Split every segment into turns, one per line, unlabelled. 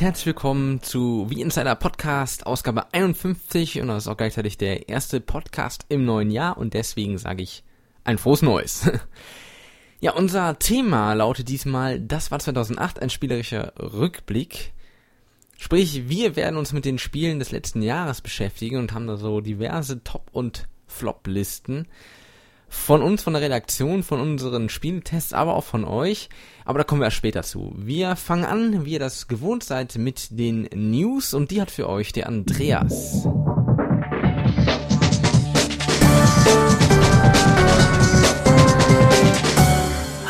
Herzlich willkommen zu Wie Insider Podcast, Ausgabe 51 und das ist auch gleichzeitig der erste Podcast im neuen Jahr und deswegen sage ich ein frohes Neues. Ja, unser Thema lautet diesmal, das war 2008 ein spielerischer Rückblick. Sprich, wir werden uns mit den Spielen des letzten Jahres beschäftigen und haben da so diverse Top- und Flop-Listen von uns, von der Redaktion, von unseren Spieltests, aber auch von euch. Aber da kommen wir erst später zu. Wir fangen an, wie ihr das gewohnt seid, mit den News und die hat für euch der Andreas.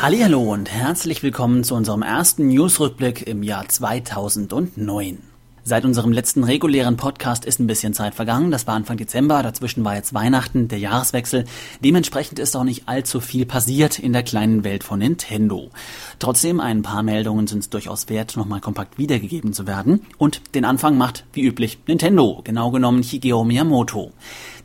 Hallo und herzlich willkommen zu unserem ersten Newsrückblick im Jahr 2009. Seit unserem letzten regulären Podcast ist ein bisschen Zeit vergangen. Das war Anfang Dezember. Dazwischen war jetzt Weihnachten, der Jahreswechsel. Dementsprechend ist auch nicht allzu viel passiert in der kleinen Welt von Nintendo. Trotzdem, ein paar Meldungen sind es durchaus wert, nochmal kompakt wiedergegeben zu werden. Und den Anfang macht, wie üblich, Nintendo. Genau genommen Higeo Miyamoto.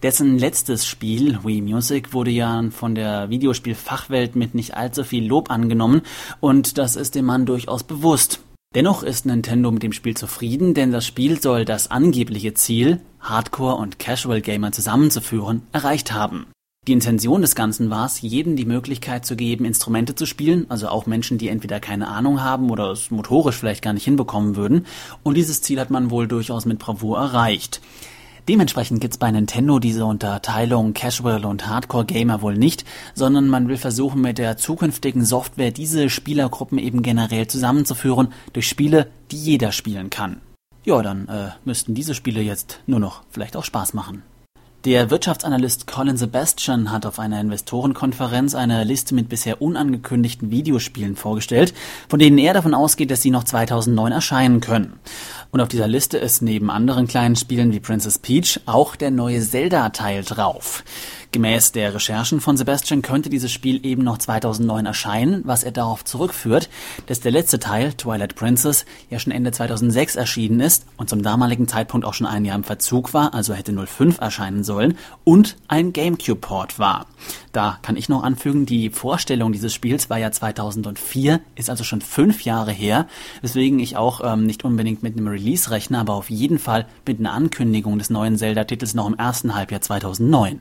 Dessen letztes Spiel, Wii Music, wurde ja von der Videospielfachwelt mit nicht allzu viel Lob angenommen. Und das ist dem Mann durchaus bewusst. Dennoch ist Nintendo mit dem Spiel zufrieden, denn das Spiel soll das angebliche Ziel, Hardcore- und Casual-Gamer zusammenzuführen, erreicht haben. Die Intention des Ganzen war es, jedem die Möglichkeit zu geben, Instrumente zu spielen, also auch Menschen, die entweder keine Ahnung haben oder es motorisch vielleicht gar nicht hinbekommen würden. Und dieses Ziel hat man wohl durchaus mit Bravour erreicht. Dementsprechend gibt's bei Nintendo diese Unterteilung Casual und Hardcore Gamer wohl nicht, sondern man will versuchen mit der zukünftigen Software diese Spielergruppen eben generell zusammenzuführen durch Spiele, die jeder spielen kann. Ja, dann äh, müssten diese Spiele jetzt nur noch vielleicht auch Spaß machen. Der Wirtschaftsanalyst Colin Sebastian hat auf einer Investorenkonferenz eine Liste mit bisher unangekündigten Videospielen vorgestellt, von denen er davon ausgeht, dass sie noch 2009 erscheinen können. Und auf dieser Liste ist neben anderen kleinen Spielen wie Princess Peach auch der neue Zelda-Teil drauf. Gemäß der Recherchen von Sebastian könnte dieses Spiel eben noch 2009 erscheinen, was er darauf zurückführt, dass der letzte Teil, Twilight Princess, ja schon Ende 2006 erschienen ist und zum damaligen Zeitpunkt auch schon ein Jahr im Verzug war, also hätte 05 erscheinen sollen, und ein GameCube-Port war. Da kann ich noch anfügen, die Vorstellung dieses Spiels war ja 2004, ist also schon fünf Jahre her, weswegen ich auch ähm, nicht unbedingt mit einem Release rechne, aber auf jeden Fall mit einer Ankündigung des neuen Zelda-Titels noch im ersten Halbjahr 2009.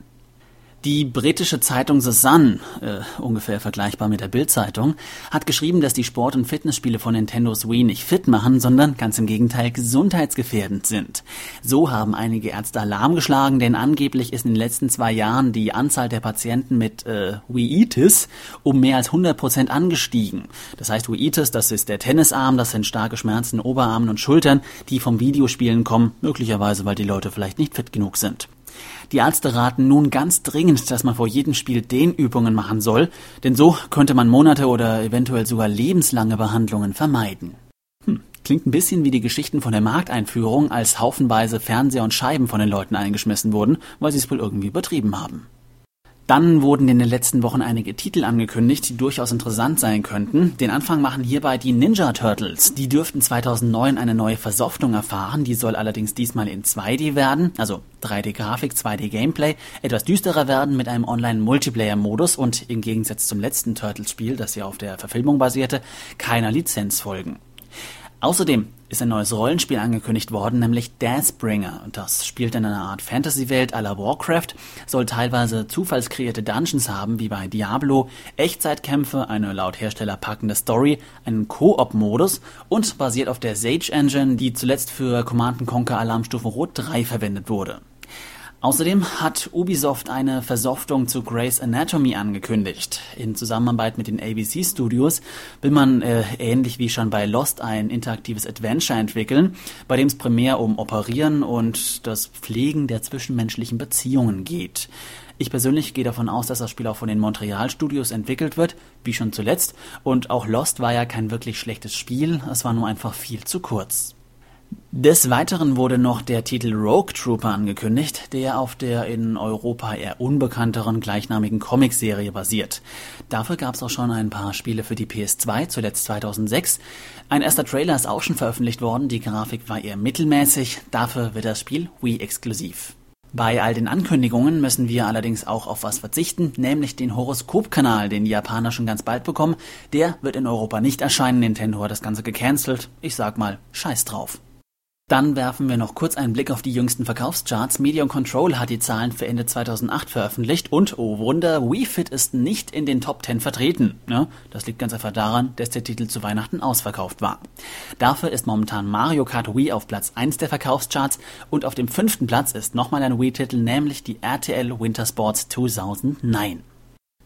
Die britische Zeitung The Sun, äh, ungefähr vergleichbar mit der Bild-Zeitung, hat geschrieben, dass die Sport- und Fitnessspiele von Nintendos Wii nicht fit machen, sondern ganz im Gegenteil gesundheitsgefährdend sind. So haben einige Ärzte Alarm geschlagen, denn angeblich ist in den letzten zwei Jahren die Anzahl der Patienten mit äh, Wii-Itis um mehr als 100 Prozent angestiegen. Das heißt, Wii-Itis, das ist der Tennisarm, das sind starke Schmerzen in Oberarmen und Schultern, die vom Videospielen kommen, möglicherweise weil die Leute vielleicht nicht fit genug sind. Die Ärzte raten nun ganz dringend, dass man vor jedem Spiel Dehnübungen machen soll, denn so könnte man Monate oder eventuell sogar lebenslange Behandlungen vermeiden. Hm, klingt ein bisschen wie die Geschichten von der Markteinführung, als haufenweise Fernseher und Scheiben von den Leuten eingeschmissen wurden, weil sie es wohl irgendwie übertrieben haben. Dann wurden in den letzten Wochen einige Titel angekündigt, die durchaus interessant sein könnten. Den Anfang machen hierbei die Ninja Turtles. Die dürften 2009 eine neue Versoftung erfahren. Die soll allerdings diesmal in 2D werden, also 3D-Grafik, 2D-Gameplay, etwas düsterer werden mit einem Online-Multiplayer-Modus und im Gegensatz zum letzten Turtles-Spiel, das ja auf der Verfilmung basierte, keiner Lizenz folgen. Außerdem ist ein neues Rollenspiel angekündigt worden, nämlich Deathbringer. Das spielt in einer Art Fantasy-Welt à la Warcraft, soll teilweise zufallskreierte Dungeons haben, wie bei Diablo, Echtzeitkämpfe, eine laut Hersteller packende Story, einen Koop-Modus und basiert auf der Sage Engine, die zuletzt für Command Conquer Alarmstufe Rot 3 verwendet wurde. Außerdem hat Ubisoft eine Versoftung zu Grey's Anatomy angekündigt. In Zusammenarbeit mit den ABC Studios will man äh, ähnlich wie schon bei Lost ein interaktives Adventure entwickeln, bei dem es primär um Operieren und das Pflegen der zwischenmenschlichen Beziehungen geht. Ich persönlich gehe davon aus, dass das Spiel auch von den Montreal Studios entwickelt wird, wie schon zuletzt. Und auch Lost war ja kein wirklich schlechtes Spiel, es war nur einfach viel zu kurz. Des Weiteren wurde noch der Titel Rogue Trooper angekündigt, der auf der in Europa eher unbekannteren gleichnamigen Comicserie basiert. Dafür gab es auch schon ein paar Spiele für die PS2, zuletzt 2006. Ein erster Trailer ist auch schon veröffentlicht worden, die Grafik war eher mittelmäßig, dafür wird das Spiel Wii exklusiv. Bei all den Ankündigungen müssen wir allerdings auch auf was verzichten, nämlich den Horoskopkanal, den die Japaner schon ganz bald bekommen. Der wird in Europa nicht erscheinen. Nintendo hat das Ganze gecancelt. Ich sag mal, scheiß drauf. Dann werfen wir noch kurz einen Blick auf die jüngsten Verkaufscharts. Media Control hat die Zahlen für Ende 2008 veröffentlicht und, oh Wunder, Wii Fit ist nicht in den Top 10 vertreten. Ja, das liegt ganz einfach daran, dass der Titel zu Weihnachten ausverkauft war. Dafür ist momentan Mario Kart Wii auf Platz 1 der Verkaufscharts und auf dem fünften Platz ist nochmal ein Wii-Titel, nämlich die RTL Winter Sports 2009.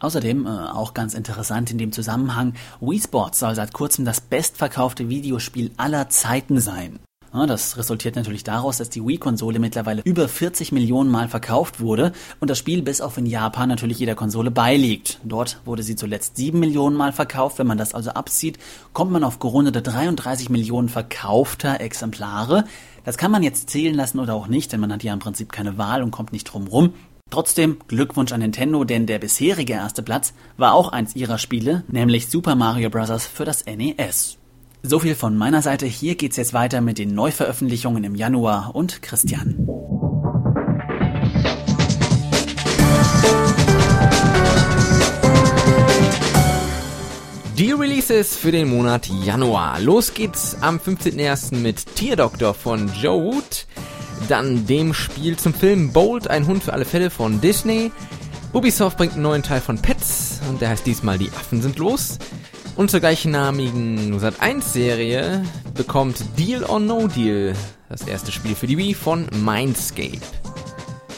Außerdem, äh, auch ganz interessant in dem Zusammenhang, Wii Sports soll seit kurzem das bestverkaufte Videospiel aller Zeiten sein. Das resultiert natürlich daraus, dass die Wii-Konsole mittlerweile über 40 Millionen Mal verkauft wurde und das Spiel bis auf in Japan natürlich jeder Konsole beiliegt. Dort wurde sie zuletzt 7 Millionen Mal verkauft. Wenn man das also abzieht, kommt man auf gerundete 33 Millionen verkaufter Exemplare. Das kann man jetzt zählen lassen oder auch nicht, denn man hat ja im Prinzip keine Wahl und kommt nicht drum rum. Trotzdem Glückwunsch an Nintendo, denn der bisherige erste Platz war auch eins ihrer Spiele, nämlich Super Mario Bros. für das NES. So viel von meiner Seite. Hier geht's jetzt weiter mit den Neuveröffentlichungen im Januar und Christian.
Die Releases für den Monat Januar. Los geht's am 15.01. mit Tierdoktor von Joe Wood. Dann dem Spiel zum Film Bold, ein Hund für alle Fälle von Disney. Ubisoft bringt einen neuen Teil von Pets und der heißt diesmal Die Affen sind los. Und zur gleichnamigen Sat1-Serie bekommt Deal or No Deal das erste Spiel für die Wii von Mindscape.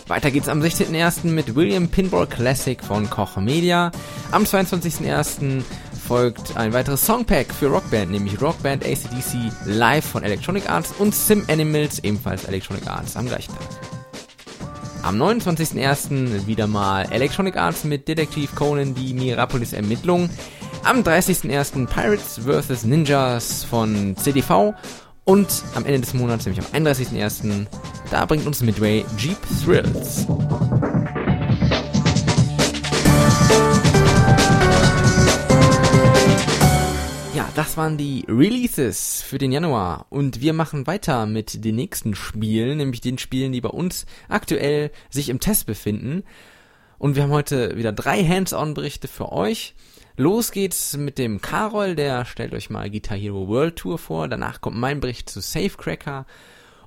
Weiter geht's am 16.01. mit William Pinball Classic von Koch Media. Am 22.01. folgt ein weiteres Songpack für Rockband, nämlich Rockband ACDC Live von Electronic Arts und Sim Animals, ebenfalls Electronic Arts, am gleichen Tag. Am 29.01. wieder mal Electronic Arts mit Detektiv Conan die Mirapolis Ermittlung. Am 30.01. Pirates vs. Ninjas von CDV und am Ende des Monats, nämlich am 31.01., da bringt uns Midway Jeep Thrills. Ja, das waren die Releases für den Januar und wir machen weiter mit den nächsten Spielen, nämlich den Spielen, die bei uns aktuell sich im Test befinden. Und wir haben heute wieder drei Hands-on-Berichte für euch. Los geht's mit dem Carol, der stellt euch mal Guitar Hero World Tour vor. Danach kommt mein Bericht zu Safecracker.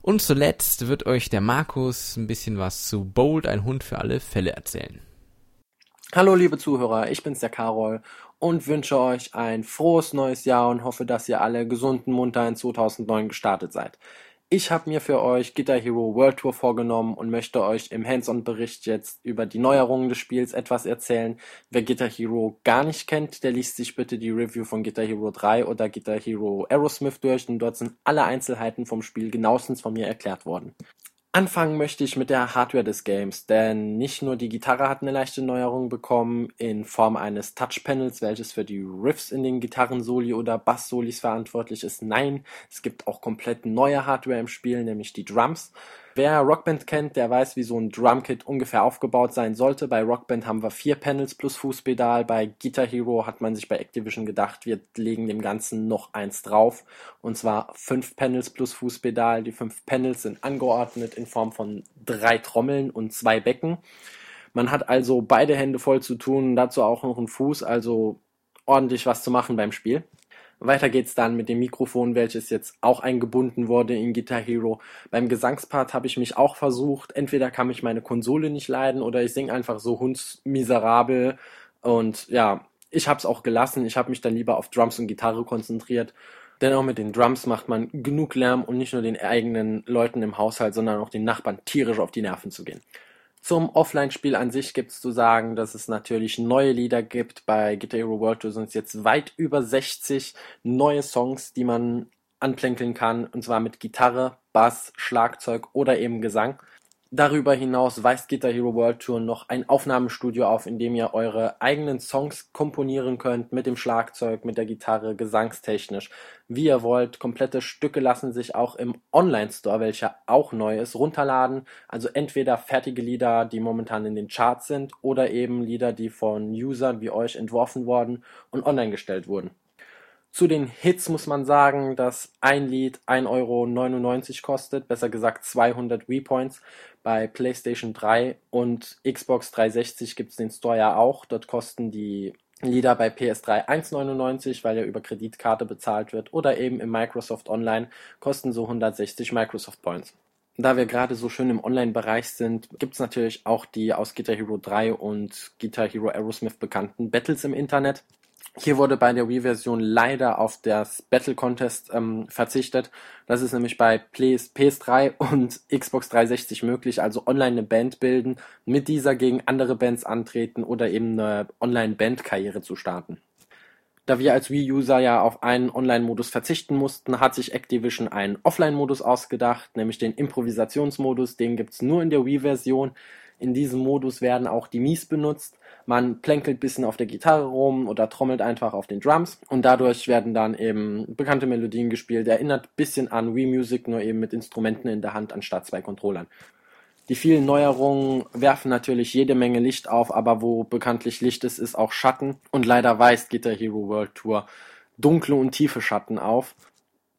Und zuletzt wird euch der Markus ein bisschen was zu Bold, ein Hund für alle Fälle erzählen.
Hallo liebe Zuhörer, ich bin's der Carol und wünsche euch ein frohes neues Jahr und hoffe, dass ihr alle gesund und munter in 2009 gestartet seid. Ich habe mir für euch Guitar Hero World Tour vorgenommen und möchte euch im Hands-on-Bericht jetzt über die Neuerungen des Spiels etwas erzählen. Wer Guitar Hero gar nicht kennt, der liest sich bitte die Review von Guitar Hero 3 oder Guitar Hero Aerosmith durch, denn dort sind alle Einzelheiten vom Spiel genauestens von mir erklärt worden. Anfangen möchte ich mit der Hardware des Games, denn nicht nur die Gitarre hat eine leichte Neuerung bekommen in Form eines Touchpanels, welches für die Riffs in den Gitarrensoli oder Basssolis verantwortlich ist. Nein, es gibt auch komplett neue Hardware im Spiel, nämlich die Drums. Wer Rockband kennt, der weiß, wie so ein Drumkit ungefähr aufgebaut sein sollte. Bei Rockband haben wir vier Panels plus Fußpedal. Bei Guitar Hero hat man sich bei Activision gedacht, wir legen dem Ganzen noch eins drauf. Und zwar fünf Panels plus Fußpedal. Die fünf Panels sind angeordnet in Form von drei Trommeln und zwei Becken. Man hat also beide Hände voll zu tun, dazu auch noch einen Fuß, also ordentlich was zu machen beim Spiel. Weiter geht's dann mit dem Mikrofon, welches jetzt auch eingebunden wurde in Guitar Hero. Beim Gesangspart habe ich mich auch versucht. Entweder kann ich meine Konsole nicht leiden oder ich singe einfach so hundsmiserabel. Und ja, ich habe es auch gelassen. Ich habe mich dann lieber auf Drums und Gitarre konzentriert. Denn auch mit den Drums macht man genug Lärm, um nicht nur den eigenen Leuten im Haushalt, sondern auch den Nachbarn tierisch auf die Nerven zu gehen. Zum Offline-Spiel an sich gibt es zu sagen, dass es natürlich neue Lieder gibt. Bei Guitar Hero World Tour sind es jetzt weit über 60 neue Songs, die man anplänkeln kann. Und zwar mit Gitarre, Bass, Schlagzeug oder eben Gesang. Darüber hinaus weist Guitar Hero World Tour noch ein Aufnahmestudio auf, in dem ihr eure eigenen Songs komponieren könnt mit dem Schlagzeug, mit der Gitarre, gesangstechnisch, wie ihr wollt. Komplette Stücke lassen sich auch im Online-Store, welcher auch neu ist, runterladen. Also entweder fertige Lieder, die momentan in den Charts sind, oder eben Lieder, die von Usern wie euch entworfen worden und online gestellt wurden. Zu den Hits muss man sagen, dass ein Lied 1,99 Euro kostet, besser gesagt 200 Wii-Points. Bei PlayStation 3 und Xbox 360 gibt es den Store ja auch. Dort kosten die Lieder bei PS3 1,99, weil er über Kreditkarte bezahlt wird. Oder eben im Microsoft Online kosten so 160 Microsoft Points. Da wir gerade so schön im Online-Bereich sind, gibt es natürlich auch die aus Guitar Hero 3 und Guitar Hero Aerosmith bekannten Battles im Internet. Hier wurde bei der Wii-Version leider auf das Battle Contest ähm, verzichtet. Das ist nämlich bei PS, PS3 und Xbox 360 möglich, also online eine Band bilden, mit dieser gegen andere Bands antreten oder eben eine Online-Band-Karriere zu starten. Da wir als Wii-User ja auf einen Online-Modus verzichten mussten, hat sich Activision einen Offline-Modus ausgedacht, nämlich den Improvisationsmodus. Den gibt's nur in der Wii-Version. In diesem Modus werden auch die Mies benutzt. Man plänkelt bisschen auf der Gitarre rum oder trommelt einfach auf den Drums und dadurch werden dann eben bekannte Melodien gespielt. Erinnert bisschen an Wii Music, nur eben mit Instrumenten in der Hand anstatt zwei Controllern. Die vielen Neuerungen werfen natürlich jede Menge Licht auf, aber wo bekanntlich Licht ist, ist auch Schatten. Und leider weist Guitar Hero World Tour dunkle und tiefe Schatten auf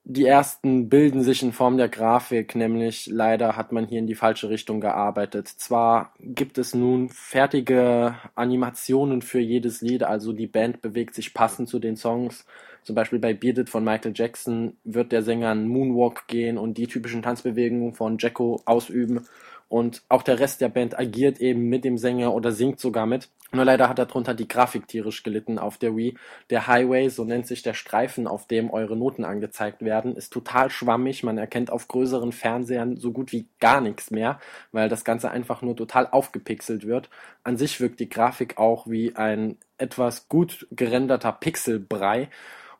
die ersten bilden sich in Form der Grafik, nämlich leider hat man hier in die falsche Richtung gearbeitet. Zwar gibt es nun fertige Animationen für jedes Lied, also die Band bewegt sich passend zu den Songs. Zum Beispiel bei Bearded von Michael Jackson wird der Sänger einen Moonwalk gehen und die typischen Tanzbewegungen von Jacko ausüben. Und auch der Rest der Band agiert eben mit dem Sänger oder singt sogar mit. Nur leider hat darunter die Grafik tierisch gelitten auf der Wii. Der Highway, so nennt sich der Streifen, auf dem eure Noten angezeigt werden, ist total schwammig. Man erkennt auf größeren Fernsehern so gut wie gar nichts mehr, weil das Ganze einfach nur total aufgepixelt wird. An sich wirkt die Grafik auch wie ein etwas gut gerenderter Pixelbrei.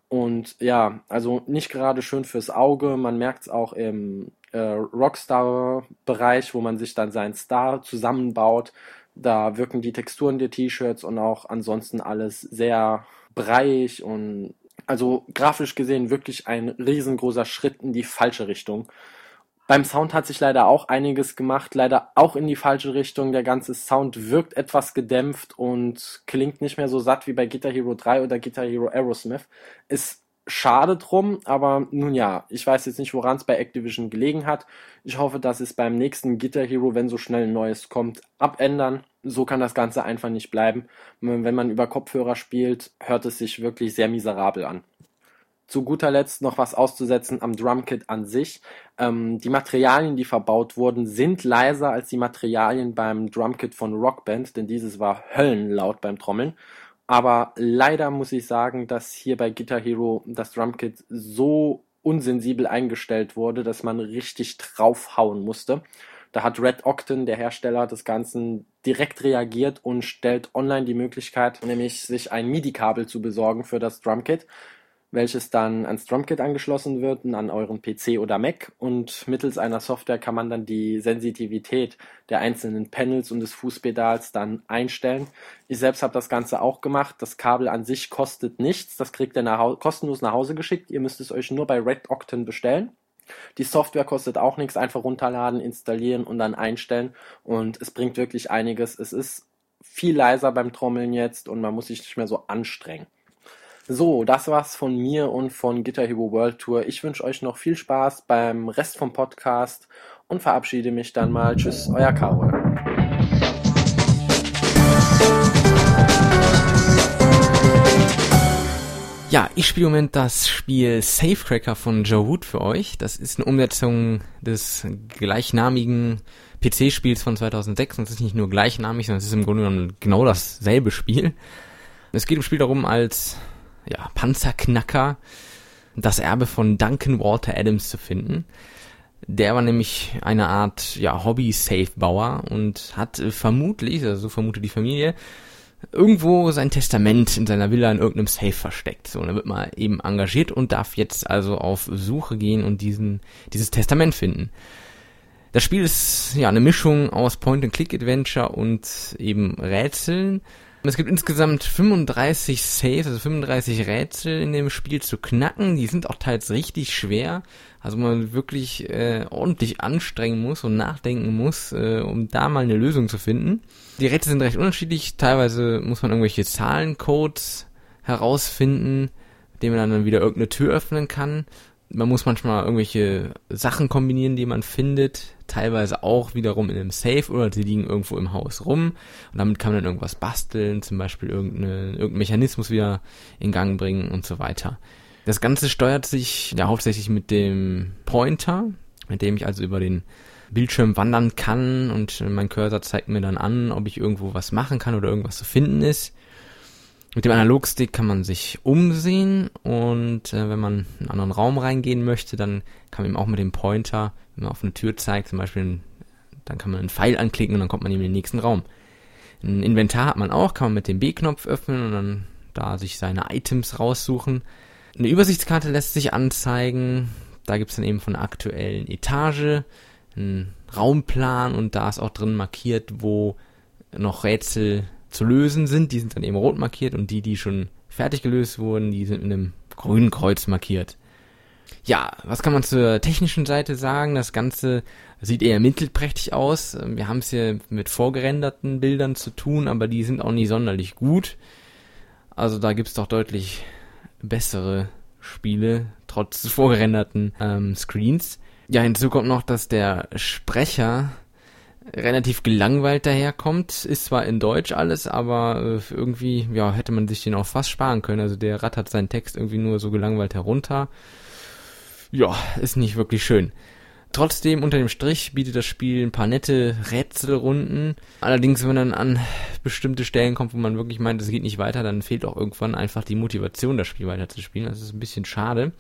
Und ja, also nicht gerade schön fürs Auge. Man merkt es auch im äh, Rockstar-Bereich, wo man sich dann seinen Star zusammenbaut. Da wirken die Texturen der T-Shirts und auch ansonsten alles sehr breiig und also grafisch gesehen wirklich ein riesengroßer Schritt in die falsche Richtung. Beim Sound hat sich leider auch einiges gemacht, leider auch in die falsche Richtung. Der ganze Sound wirkt etwas gedämpft und klingt nicht mehr so satt wie bei Guitar Hero 3 oder Guitar Hero Aerosmith. Ist schade drum, aber nun ja, ich weiß jetzt nicht, woran es bei Activision gelegen hat. Ich hoffe, dass es beim nächsten Guitar Hero, wenn so schnell ein neues kommt, abändern. So kann das Ganze einfach nicht bleiben. Wenn man über Kopfhörer spielt, hört es sich wirklich sehr miserabel an. Zu guter Letzt noch was auszusetzen am Drumkit an sich. Ähm, die Materialien, die verbaut wurden, sind leiser als die Materialien beim Drumkit von Rockband, denn dieses war höllenlaut beim Trommeln. Aber leider muss ich sagen, dass hier bei Guitar Hero das Drumkit so unsensibel eingestellt wurde, dass man richtig draufhauen musste. Da hat Red Octon, der Hersteller des Ganzen, direkt reagiert und stellt online die Möglichkeit, nämlich sich ein MIDI-Kabel zu besorgen für das Drumkit welches dann ans Drumkit angeschlossen wird und an euren PC oder Mac und mittels einer Software kann man dann die Sensitivität der einzelnen Panels und des Fußpedals dann einstellen. Ich selbst habe das Ganze auch gemacht. Das Kabel an sich kostet nichts. Das kriegt ihr nach kostenlos nach Hause geschickt. Ihr müsst es euch nur bei Red Octane bestellen. Die Software kostet auch nichts. Einfach runterladen, installieren und dann einstellen. Und es bringt wirklich einiges. Es ist viel leiser beim Trommeln jetzt und man muss sich nicht mehr so anstrengen. So, das war's von mir und von Guitar Hero World Tour. Ich wünsche euch noch viel Spaß beim Rest vom Podcast und verabschiede mich dann mal. Tschüss, euer Karol.
Ja, ich spiele im Moment das Spiel Safecracker von Joe Wood für euch. Das ist eine Umsetzung des gleichnamigen PC-Spiels von 2006 und es ist nicht nur gleichnamig, sondern es ist im Grunde genommen genau dasselbe Spiel. Es geht im Spiel darum, als ja, Panzerknacker das Erbe von Duncan Walter Adams zu finden. Der war nämlich eine Art ja, Hobby-Safe-Bauer und hat äh, vermutlich, also so vermutet die Familie, irgendwo sein Testament in seiner Villa in irgendeinem Safe versteckt. So, und dann wird man eben engagiert und darf jetzt also auf Suche gehen und diesen, dieses Testament finden. Das Spiel ist ja eine Mischung aus Point-and-Click-Adventure und eben Rätseln. Es gibt insgesamt 35 Saves, also 35 Rätsel in dem Spiel zu knacken. Die sind auch teils richtig schwer. Also man wirklich äh, ordentlich anstrengen muss und nachdenken muss, äh, um da mal eine Lösung zu finden. Die Rätsel sind recht unterschiedlich. Teilweise muss man irgendwelche Zahlencodes herausfinden, mit dem man dann wieder irgendeine Tür öffnen kann. Man muss manchmal irgendwelche Sachen kombinieren, die man findet, teilweise auch wiederum in einem Safe oder die liegen irgendwo im Haus rum und damit kann man dann irgendwas basteln, zum Beispiel irgendeine, irgendeinen Mechanismus wieder in Gang bringen und so weiter. Das Ganze steuert sich ja hauptsächlich mit dem Pointer, mit dem ich also über den Bildschirm wandern kann und mein Cursor zeigt mir dann an, ob ich irgendwo was machen kann oder irgendwas zu finden ist. Mit dem Analogstick kann man sich umsehen und äh, wenn man in einen anderen Raum reingehen möchte, dann kann man eben auch mit dem Pointer, wenn man auf eine Tür zeigt, zum Beispiel, dann kann man einen Pfeil anklicken und dann kommt man eben in den nächsten Raum. Ein Inventar hat man auch, kann man mit dem B-Knopf öffnen und dann da sich seine Items raussuchen. Eine Übersichtskarte lässt sich anzeigen. Da gibt's dann eben von der aktuellen Etage einen Raumplan und da ist auch drin markiert, wo noch Rätsel zu lösen sind. Die sind dann eben rot markiert und die, die schon fertig gelöst wurden, die sind mit einem grünen Kreuz markiert. Ja, was kann man zur technischen Seite sagen? Das Ganze sieht eher mittelprächtig aus. Wir haben es hier mit vorgerenderten Bildern zu tun, aber die sind auch nicht sonderlich gut. Also da gibt's doch deutlich bessere Spiele, trotz vorgerenderten ähm, Screens. Ja, hinzu kommt noch, dass der Sprecher relativ gelangweilt daherkommt. Ist zwar in Deutsch alles, aber äh, irgendwie, ja, hätte man sich den auch fast sparen können. Also der rattert seinen Text irgendwie nur so gelangweilt herunter. Ja, ist nicht wirklich schön. Trotzdem, unter dem Strich bietet das Spiel ein paar nette Rätselrunden. Allerdings, wenn man dann an bestimmte Stellen kommt, wo man wirklich meint, es geht nicht weiter, dann fehlt auch irgendwann einfach die Motivation, das Spiel weiterzuspielen. Das ist ein bisschen schade.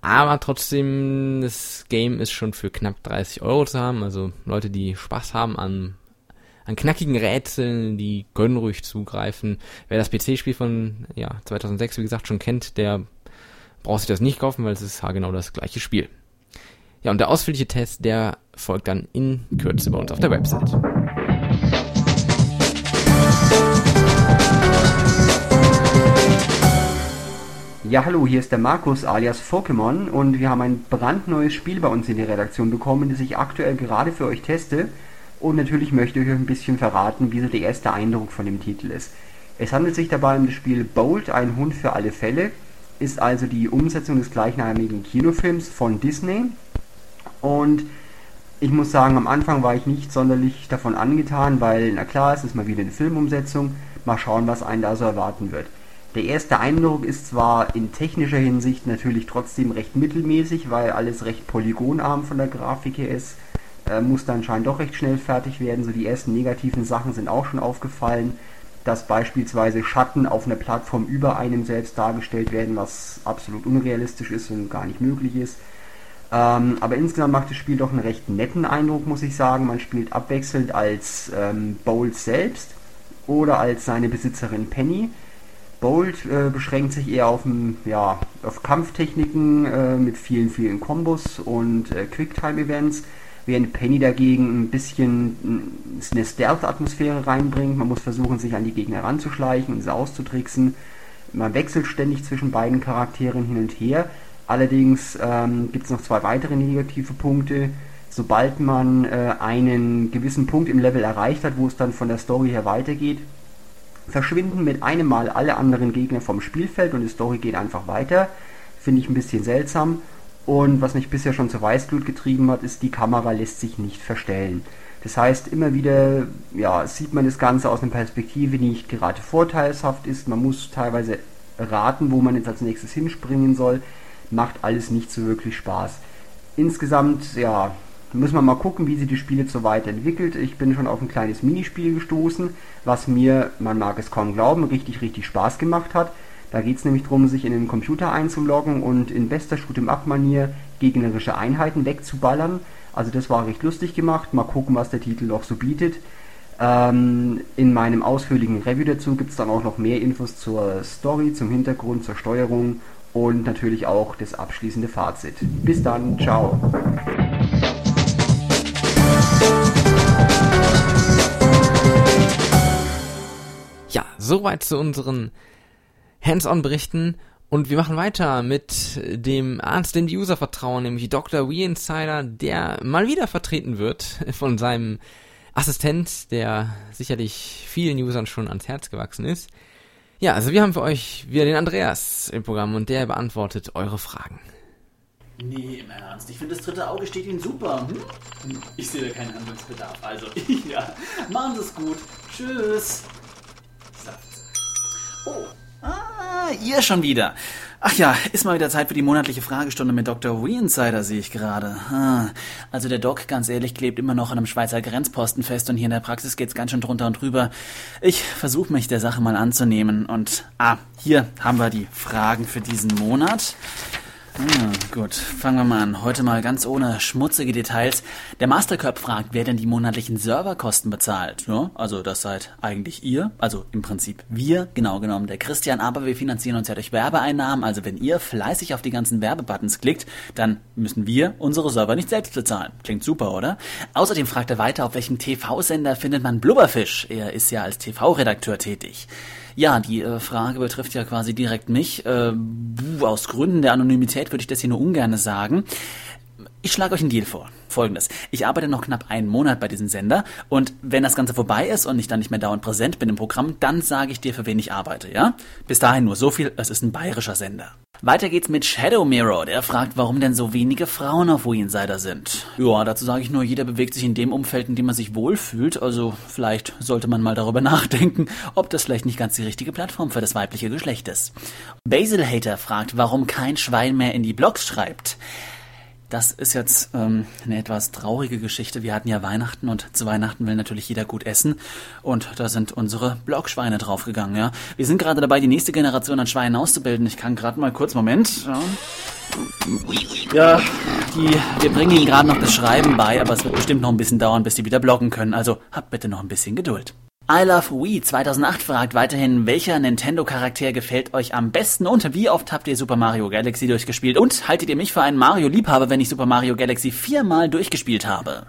Aber trotzdem, das Game ist schon für knapp 30 Euro zu haben. Also Leute, die Spaß haben an, an knackigen Rätseln, die können ruhig zugreifen. Wer das PC-Spiel von ja, 2006, wie gesagt, schon kennt, der braucht sich das nicht kaufen, weil es ist genau das gleiche Spiel. Ja, und der ausführliche Test, der folgt dann in Kürze bei uns auf der Website.
Ja, hallo, hier ist der Markus alias Pokémon und wir haben ein brandneues Spiel bei uns in die Redaktion bekommen, das ich aktuell gerade für euch teste. Und natürlich möchte ich euch ein bisschen verraten, wie so der erste Eindruck von dem Titel ist. Es handelt sich dabei um das Spiel Bolt, ein Hund für alle Fälle, ist also die Umsetzung des gleichnamigen Kinofilms von Disney. Und ich muss sagen, am Anfang war ich nicht sonderlich davon angetan, weil, na klar, es ist mal wieder eine Filmumsetzung, mal schauen, was einen da so erwarten wird. Der erste Eindruck ist zwar in technischer Hinsicht natürlich trotzdem recht mittelmäßig, weil alles recht polygonarm von der Grafik her ist. Äh, muss dann anscheinend doch recht schnell fertig werden. So die ersten negativen Sachen sind auch schon aufgefallen, dass beispielsweise Schatten auf einer Plattform über einem selbst dargestellt werden, was absolut unrealistisch ist und gar nicht möglich ist. Ähm, aber insgesamt macht das Spiel doch einen recht netten Eindruck, muss ich sagen. Man spielt abwechselnd als ähm, Bowles selbst oder als seine Besitzerin Penny Bolt äh, beschränkt sich eher auf, ja, auf Kampftechniken äh, mit vielen, vielen Kombos und äh, Quicktime-Events, während Penny dagegen ein bisschen eine Stealth-Atmosphäre reinbringt. Man muss versuchen, sich an die Gegner ranzuschleichen und sie auszutricksen. Man wechselt ständig zwischen beiden Charakteren hin und her. Allerdings ähm, gibt es noch zwei weitere negative Punkte. Sobald man äh, einen gewissen Punkt im Level erreicht hat, wo es dann von der Story her weitergeht, verschwinden mit einem Mal alle anderen Gegner vom Spielfeld und die Story geht einfach weiter. Finde ich ein bisschen seltsam. Und was mich bisher schon zur Weißglut getrieben hat, ist, die Kamera lässt sich nicht verstellen. Das heißt, immer wieder ja, sieht man das Ganze aus einer Perspektive, die nicht gerade vorteilshaft ist. Man muss teilweise raten, wo man jetzt als nächstes hinspringen soll. Macht alles nicht so wirklich Spaß. Insgesamt, ja, müssen wir mal gucken, wie sich die Spiele so weiterentwickelt. Ich bin schon auf ein kleines Minispiel gestoßen, was mir, man mag es kaum glauben, richtig, richtig Spaß gemacht hat. Da geht es nämlich darum, sich in den Computer einzuloggen und in bester Shoot'em-up-Manier gegnerische Einheiten wegzuballern. Also das war recht lustig gemacht. Mal gucken, was der Titel noch so bietet. Ähm, in meinem ausführlichen Review dazu gibt es dann auch noch mehr Infos zur Story, zum Hintergrund, zur Steuerung und natürlich auch das abschließende Fazit. Bis dann, ciao.
Ja, soweit zu unseren Hands-on-Berichten. Und wir machen weiter mit dem Arzt, dem die User vertrauen, nämlich Dr. We Insider, der mal wieder vertreten wird von seinem Assistent, der sicherlich vielen Usern schon ans Herz gewachsen ist. Ja, also wir haben für euch wieder den Andreas im Programm und der beantwortet eure Fragen.
Nee, im Ernst. Ich finde, das dritte Auge steht Ihnen super. Hm? Ich sehe da keinen Handlungsbedarf. Also, ja. Machen Sie es gut. Tschüss. Oh. Ah, ihr schon wieder. Ach ja, ist mal wieder Zeit für die monatliche Fragestunde mit Dr. Wee Insider, sehe ich gerade. Also der Doc, ganz ehrlich, klebt immer noch an einem Schweizer Grenzposten fest und hier in der Praxis geht's ganz schön drunter und drüber. Ich versuche mich der Sache mal anzunehmen und ah, hier haben wir die Fragen für diesen Monat. Ah, gut, fangen wir mal an. Heute mal ganz ohne schmutzige Details. Der Mastercurb fragt, wer denn die monatlichen Serverkosten bezahlt. Ja, also das seid eigentlich ihr, also im Prinzip wir, genau genommen der Christian, aber wir finanzieren uns ja durch Werbeeinnahmen. Also wenn ihr fleißig auf die ganzen Werbebuttons klickt, dann müssen wir unsere Server nicht selbst bezahlen. Klingt super, oder? Außerdem fragt er weiter, auf welchem TV-Sender findet man Blubberfisch? Er ist ja als TV-Redakteur tätig. Ja, die äh, Frage betrifft ja quasi direkt mich. Äh, aus Gründen der Anonymität würde ich das hier nur ungern sagen. Ich schlage euch einen Deal vor. Folgendes. Ich arbeite noch knapp einen Monat bei diesem Sender und wenn das Ganze vorbei ist und ich dann nicht mehr dauernd präsent bin im Programm, dann sage ich dir, für wen ich arbeite, ja? Bis dahin nur so viel, es ist ein bayerischer Sender. Weiter geht's mit Shadow Mirror, der fragt, warum denn so wenige Frauen auf Insider sind. Ja, dazu sage ich nur, jeder bewegt sich in dem Umfeld, in dem man sich wohlfühlt, also vielleicht sollte man mal darüber nachdenken, ob das vielleicht nicht ganz die richtige Plattform für das weibliche Geschlecht ist. Basil Hater fragt, warum kein Schwein mehr in die Blogs schreibt. Das ist jetzt ähm, eine etwas traurige Geschichte. Wir hatten ja Weihnachten und zu Weihnachten will natürlich jeder gut essen. Und da sind unsere Blockschweine draufgegangen, ja. Wir sind gerade dabei, die nächste Generation an Schweinen auszubilden. Ich kann gerade mal kurz, Moment. Ja, ja die, wir bringen ihnen gerade noch das Schreiben bei, aber es wird bestimmt noch ein bisschen dauern, bis sie wieder bloggen können. Also habt bitte noch ein bisschen Geduld. I Love Wii 2008 fragt weiterhin, welcher Nintendo-Charakter gefällt euch am besten und wie oft habt ihr Super Mario Galaxy durchgespielt und haltet ihr mich für einen Mario-Liebhaber, wenn ich Super Mario Galaxy viermal durchgespielt habe?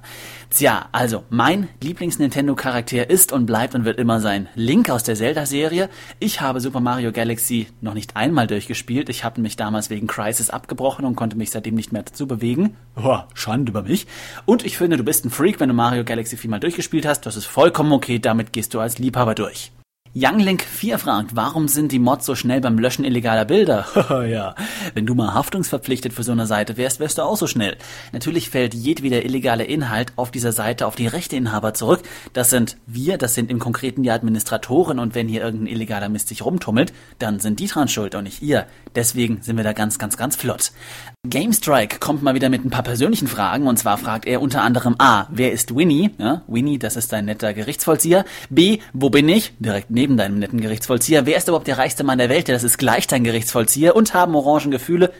Tja, also mein Lieblings-Nintendo-Charakter ist und bleibt und wird immer sein Link aus der Zelda-Serie. Ich habe Super Mario Galaxy noch nicht einmal durchgespielt. Ich habe mich damals wegen Crisis abgebrochen und konnte mich seitdem nicht mehr dazu bewegen. Oh, Schande über mich. Und ich finde, du bist ein Freak, wenn du Mario Galaxy viermal durchgespielt hast. Das ist vollkommen okay, damit gehst du als Liebhaber durch. Younglink 4 fragt, warum sind die Mods so schnell beim Löschen illegaler Bilder? ja, wenn du mal haftungsverpflichtet für so eine Seite wärst, wärst du auch so schnell. Natürlich fällt jedweder illegale Inhalt auf dieser Seite auf die Rechteinhaber zurück. Das sind wir, das sind im konkreten die Administratoren und wenn hier irgendein illegaler Mist sich rumtummelt, dann sind die dran schuld und nicht ihr. Deswegen sind wir da ganz, ganz, ganz flott. GameStrike kommt mal wieder mit ein paar persönlichen Fragen und zwar fragt er unter anderem A, wer ist Winnie? Ja, Winnie, das ist ein netter Gerichtsvollzieher. B, wo bin ich? Direkt neben deinem netten Gerichtsvollzieher. Wer ist überhaupt der reichste Mann der Welt? Das ist gleich dein Gerichtsvollzieher und haben orangen?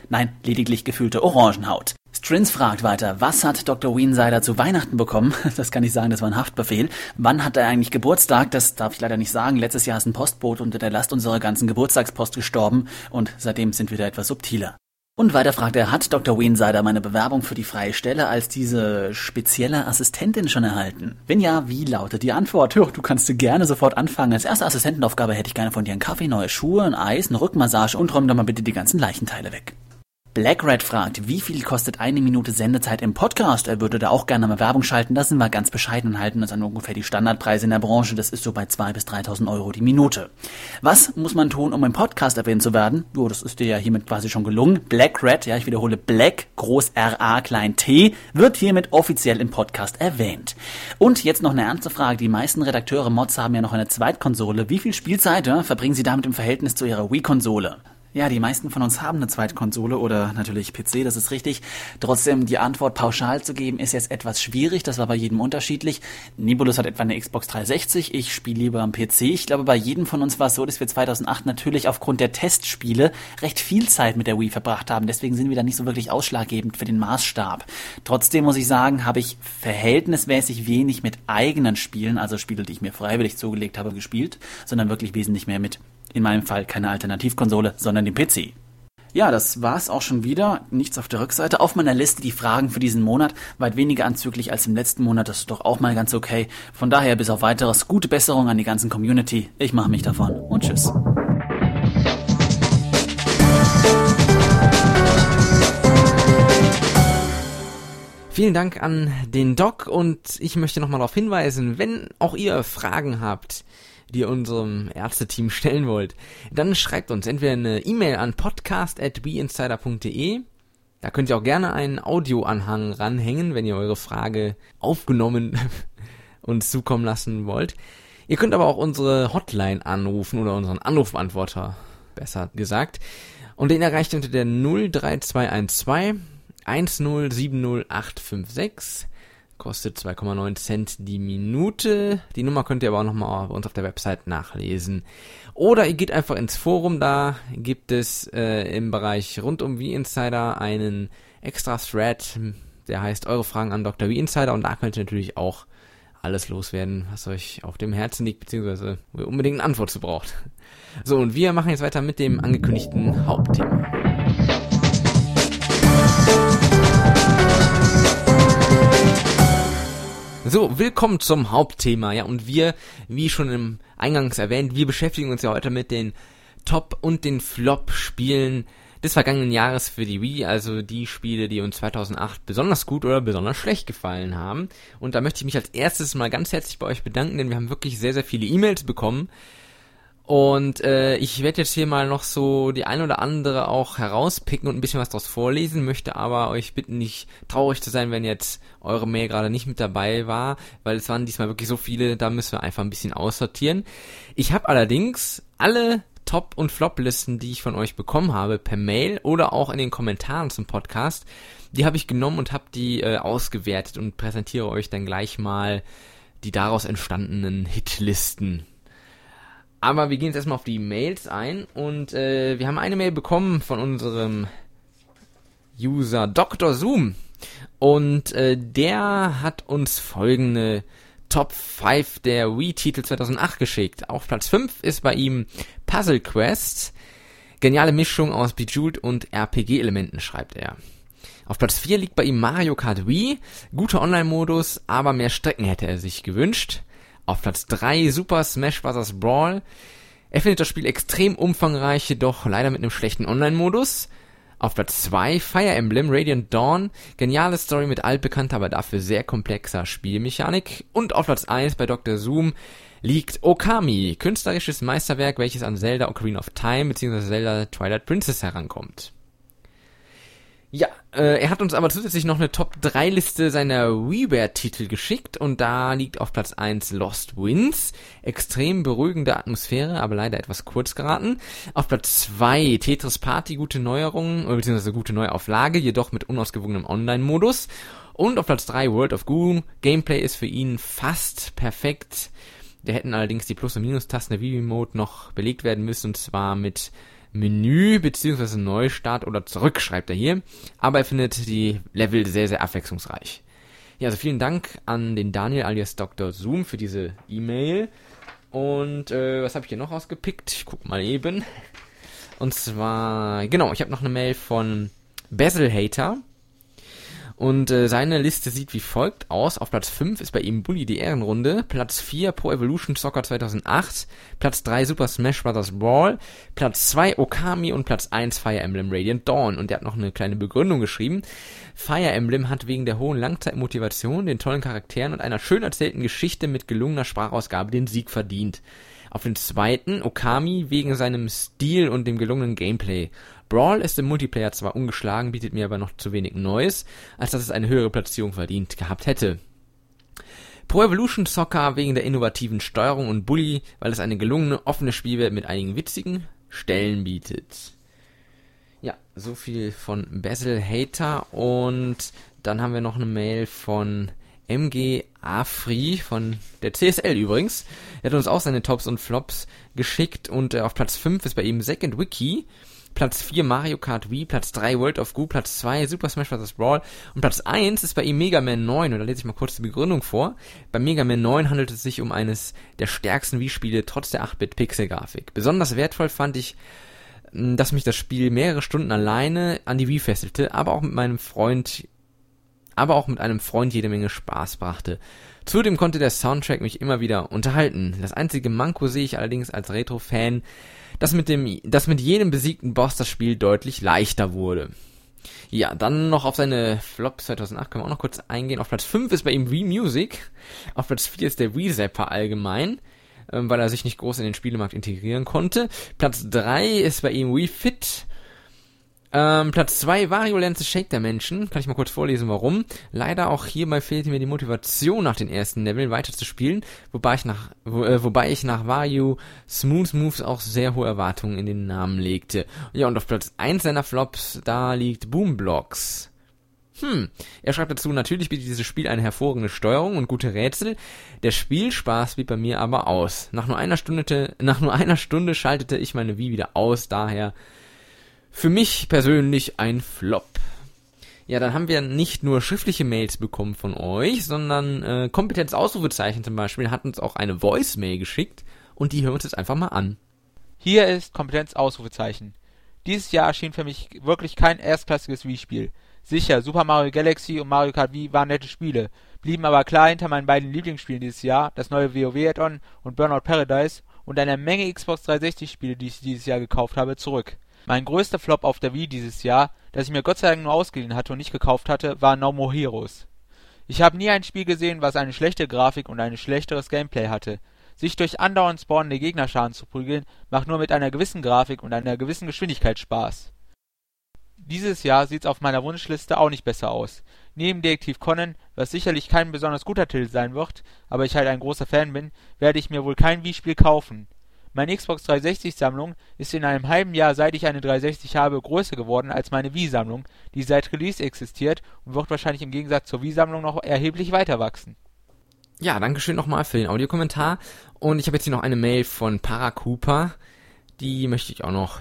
Nein, lediglich gefühlte Orangenhaut. Strins fragt weiter, was hat Dr. Weensider zu Weihnachten bekommen? Das kann ich sagen, das war ein Haftbefehl. Wann hat er eigentlich Geburtstag? Das darf ich leider nicht sagen. Letztes Jahr ist ein Postboot unter der Last unserer ganzen Geburtstagspost gestorben und seitdem sind wir da etwas subtiler. Und weiter fragt er, hat Dr. Weensider meine Bewerbung für die freie Stelle als diese spezielle Assistentin schon erhalten? Wenn ja, wie lautet die Antwort? Jo, du kannst gerne sofort anfangen. Als erste Assistentenaufgabe hätte ich gerne von dir einen Kaffee, neue Schuhe, ein Eis, eine Rückmassage und räum doch mal bitte die ganzen Leichenteile weg. Black Red fragt, wie viel kostet eine Minute Sendezeit im Podcast? Er würde da auch gerne mal Werbung schalten. Das sind wir ganz bescheiden und halten uns an ungefähr die Standardpreise in der Branche. Das ist so bei 2.000 bis 3.000 Euro die Minute. Was muss man tun, um im Podcast erwähnt zu werden? Jo, das ist dir ja hiermit quasi schon gelungen. Black Red, ja, ich wiederhole, Black, groß R-A, klein T, wird hiermit offiziell im Podcast erwähnt. Und jetzt noch eine ernste Frage. Die meisten Redakteure Mods haben ja noch eine Zweitkonsole. Wie viel Spielzeit ja, verbringen sie damit im Verhältnis zu ihrer Wii-Konsole? Ja, die meisten von uns haben eine Zweitkonsole oder natürlich PC, das ist richtig. Trotzdem die Antwort pauschal zu geben, ist jetzt etwas schwierig. Das war bei jedem unterschiedlich. Nibulus hat etwa eine Xbox 360. Ich spiele lieber am PC. Ich glaube, bei jedem von uns war es so, dass wir 2008 natürlich aufgrund der Testspiele recht viel Zeit mit der Wii verbracht haben. Deswegen sind wir da nicht so wirklich ausschlaggebend für den Maßstab. Trotzdem muss ich sagen, habe ich verhältnismäßig wenig mit eigenen Spielen, also Spiele, die ich mir freiwillig zugelegt habe, gespielt, sondern wirklich wesentlich mehr mit in meinem Fall keine Alternativkonsole, sondern den PC. Ja, das war's auch schon wieder. Nichts auf der Rückseite. Auf meiner Liste die Fragen für diesen Monat. Weit weniger anzüglich als im letzten Monat. Das ist doch auch mal ganz okay. Von daher bis auf weiteres gute Besserung an die ganzen Community. Ich mache mich davon und tschüss.
Vielen Dank an den Doc und ich möchte nochmal darauf hinweisen, wenn auch ihr Fragen habt, die ihr unserem Ärzteteam stellen wollt, dann schreibt uns entweder eine E-Mail an podcast.beinsider.de da könnt ihr auch gerne einen Audioanhang ranhängen, wenn ihr eure Frage aufgenommen uns zukommen lassen wollt. Ihr könnt aber auch unsere Hotline anrufen oder unseren Anrufbeantworter, besser gesagt. Und den erreicht ihr unter der 03212 1070856 kostet 2,9 Cent die Minute. Die Nummer könnt ihr aber auch nochmal bei uns auf der Website nachlesen. Oder ihr geht einfach ins Forum, da gibt es äh, im Bereich rund um wie Insider einen extra Thread, der heißt Eure Fragen an Dr. Wie Insider und da könnt ihr natürlich auch alles loswerden, was euch auf dem Herzen liegt, beziehungsweise wo ihr unbedingt eine Antwort zu braucht. So, und wir machen jetzt weiter mit dem angekündigten Hauptthema. So, willkommen zum Hauptthema. Ja, und wir, wie schon im Eingangs erwähnt, wir beschäftigen uns ja heute mit den Top- und den Flop-Spielen des vergangenen Jahres für die Wii, also die Spiele, die uns 2008 besonders gut oder besonders schlecht gefallen haben. Und da möchte ich mich als erstes mal ganz herzlich bei euch bedanken, denn wir haben wirklich sehr, sehr viele E-Mails bekommen und äh, ich werde jetzt hier mal noch so die ein oder andere auch herauspicken und ein bisschen was daraus vorlesen, möchte aber euch bitten, nicht traurig zu sein, wenn jetzt eure Mail gerade nicht mit dabei war, weil es waren diesmal wirklich so viele, da müssen wir einfach ein bisschen aussortieren. Ich habe allerdings alle Top- und Flop-Listen, die ich von euch bekommen habe, per Mail oder auch in den Kommentaren zum Podcast, die habe ich genommen und habe die äh, ausgewertet und präsentiere euch dann gleich mal die daraus entstandenen Hitlisten. Aber wir gehen jetzt erstmal auf die Mails ein und äh, wir haben eine Mail bekommen von unserem User Dr. Zoom und äh, der hat uns folgende Top 5 der Wii-Titel 2008 geschickt. Auf Platz 5 ist bei ihm Puzzle Quest. Geniale Mischung aus Bejeweled und RPG-Elementen, schreibt er. Auf Platz 4 liegt bei ihm Mario Kart Wii. Guter Online-Modus, aber mehr Strecken hätte er sich gewünscht. Auf Platz 3 Super Smash Bros. Brawl. Er findet das Spiel extrem umfangreich, jedoch leider mit einem schlechten Online-Modus. Auf Platz 2 Fire Emblem Radiant Dawn. Geniale Story mit altbekannter, aber dafür sehr komplexer Spielmechanik. Und auf Platz 1 bei Dr. Zoom liegt Okami, künstlerisches Meisterwerk, welches an Zelda Ocarina of Time bzw. Zelda Twilight Princess herankommt. Ja, äh, er hat uns aber zusätzlich noch eine Top 3 Liste seiner WiiWare-Titel geschickt und da liegt auf Platz 1 Lost Winds. Extrem beruhigende Atmosphäre, aber leider etwas kurz geraten. Auf Platz 2 Tetris Party, gute Neuerungen, beziehungsweise gute Neuauflage, jedoch mit unausgewogenem Online-Modus. Und auf Platz 3 World of Goo. Gameplay ist für ihn fast perfekt. Da hätten allerdings die Plus- und Minus-Tasten der Wii-Mode noch belegt werden müssen, und zwar mit Menü beziehungsweise Neustart oder zurück, schreibt er hier. Aber er findet die Level sehr, sehr abwechslungsreich. Ja, also vielen Dank an den Daniel alias Dr. Zoom für diese E-Mail. Und äh, was habe ich hier noch ausgepickt? Ich guck mal eben. Und zwar, genau, ich habe noch eine Mail von Basil Hater. Und äh, seine Liste sieht wie folgt aus. Auf Platz 5 ist bei ihm Bully die Ehrenrunde, Platz 4 Pro Evolution Soccer 2008, Platz 3 Super Smash Bros. Brawl, Platz 2 Okami und Platz 1 Fire Emblem Radiant Dawn. Und er hat noch eine kleine Begründung geschrieben. Fire Emblem hat wegen der hohen Langzeitmotivation, den tollen Charakteren und einer schön erzählten Geschichte mit gelungener Sprachausgabe den Sieg verdient. Auf den zweiten Okami wegen seinem Stil und dem gelungenen Gameplay. Brawl ist im Multiplayer zwar ungeschlagen, bietet mir aber noch zu wenig Neues, als dass es eine höhere Platzierung verdient gehabt hätte. Pro Evolution Soccer wegen der innovativen Steuerung und Bully, weil es eine gelungene offene Spielwelt mit einigen witzigen Stellen bietet. Ja, so viel von Basil Hater und dann haben wir noch eine Mail von MG Afri von der CSL übrigens. Er hat uns auch seine Tops und Flops geschickt und äh, auf Platz 5 ist bei ihm Second Wiki. Platz 4 Mario Kart Wii, Platz 3 World of Goo, Platz 2 Super Smash Bros. Brawl und Platz 1 ist bei ihm Mega Man 9 und da lese ich mal kurz die Begründung vor. Bei Mega Man 9 handelt es sich um eines der stärksten Wii-Spiele trotz der 8-Bit-Pixel-Grafik. Besonders wertvoll fand ich, dass mich das Spiel mehrere Stunden alleine an die Wii fesselte, aber auch mit meinem Freund, aber auch mit einem Freund jede Menge Spaß brachte. Zudem konnte der Soundtrack mich immer wieder unterhalten. Das einzige Manko sehe ich allerdings als Retro-Fan, dass mit dem, dass mit jedem besiegten Boss das Spiel deutlich leichter wurde. Ja, dann noch auf seine Flop 2008 können wir auch noch kurz eingehen. Auf Platz 5 ist bei ihm Wii Music. Auf Platz 4 ist der Wii Zapper allgemein. ähm, weil er sich nicht groß in den Spielemarkt integrieren konnte. Platz 3 ist bei ihm Wii Fit. Ähm, Platz 2, Variolence Shake der Menschen. Kann ich mal kurz vorlesen, warum. Leider auch hierbei fehlte mir die Motivation nach den ersten Leveln weiter zu spielen, wobei ich nach, wo, äh, wobei ich nach Vario Smooth Moves auch sehr hohe Erwartungen in den Namen legte. Ja, und auf Platz 1 seiner Flops, da liegt Boomblocks. Hm, er schreibt dazu, natürlich bietet dieses Spiel eine hervorragende Steuerung und gute Rätsel. Der Spielspaß blieb bei mir aber aus. Nach nur einer Stunde, nach nur einer Stunde schaltete ich meine Wii wieder aus, daher für mich persönlich ein Flop. Ja, dann haben wir nicht nur schriftliche Mails bekommen von euch, sondern äh, Kompetenz-Ausrufezeichen zum Beispiel hat uns auch eine Voice-Mail geschickt und die hören wir uns jetzt einfach mal an.
Hier ist Kompetenz-Ausrufezeichen. Dieses Jahr erschien für mich wirklich kein erstklassiges Wii-Spiel. Sicher, Super Mario Galaxy und Mario Kart Wii waren nette Spiele, blieben aber klar hinter meinen beiden Lieblingsspielen dieses Jahr, das neue WoW Add-on und Burnout Paradise und einer Menge Xbox 360 Spiele, die ich dieses Jahr gekauft habe, zurück. Mein größter Flop auf der Wii dieses Jahr, das ich mir Gott sei Dank nur ausgeliehen hatte und nicht gekauft hatte, war No More Heroes. Ich habe nie ein Spiel gesehen, was eine schlechte Grafik und ein schlechteres Gameplay hatte. Sich durch andauernd spawnende Gegnerscharen zu prügeln, macht nur mit einer gewissen Grafik und einer gewissen Geschwindigkeit Spaß dieses Jahr sieht's auf meiner Wunschliste auch nicht besser aus. Neben Detektiv Conan, was sicherlich kein besonders guter Titel sein wird, aber ich halt ein großer Fan bin, werde ich mir wohl kein Wii-Spiel kaufen. Meine Xbox 360-Sammlung ist in einem halben Jahr, seit ich eine 360 habe, größer geworden als meine Wii-Sammlung, die seit Release existiert und wird wahrscheinlich im Gegensatz zur Wii-Sammlung noch erheblich weiter wachsen.
Ja, Dankeschön nochmal für den Audiokommentar. Und ich habe jetzt hier noch eine Mail von Paracupa. Die möchte ich auch noch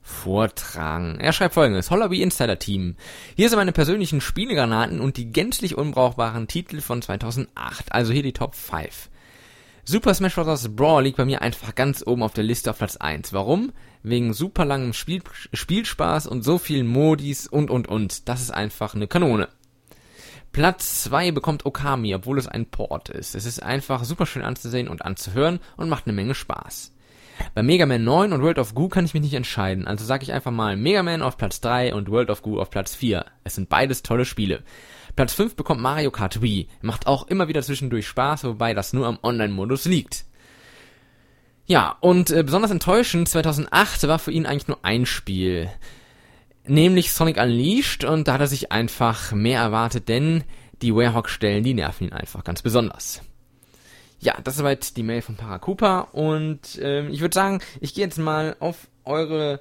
vortragen. Er schreibt folgendes. Hollaby Insider Team. Hier sind meine persönlichen Spielegranaten und die gänzlich unbrauchbaren Titel von 2008. Also hier die Top 5. Super Smash Bros. Brawl liegt bei mir einfach ganz oben auf der Liste auf Platz 1. Warum? Wegen super langem Spiel Spielspaß und so vielen Modis und und und. Das ist einfach eine Kanone. Platz 2 bekommt Okami, obwohl es ein Port ist. Es ist einfach super schön anzusehen und anzuhören und macht eine Menge Spaß. Bei Mega Man 9 und World of Goo kann ich mich nicht entscheiden, also sage ich einfach mal Mega Man auf Platz 3 und World of Goo auf Platz 4. Es sind beides tolle Spiele. Platz 5 bekommt Mario Kart Wii. Macht auch immer wieder zwischendurch Spaß, wobei das nur am Online-Modus liegt. Ja, und äh, besonders enttäuschend 2008 war für ihn eigentlich nur ein Spiel. Nämlich Sonic Unleashed und da hat er sich einfach mehr erwartet, denn die Warehawk-Stellen, die nerven ihn einfach ganz besonders. Ja, das ist soweit die Mail von Paracupa und ähm, ich würde sagen, ich gehe jetzt mal auf eure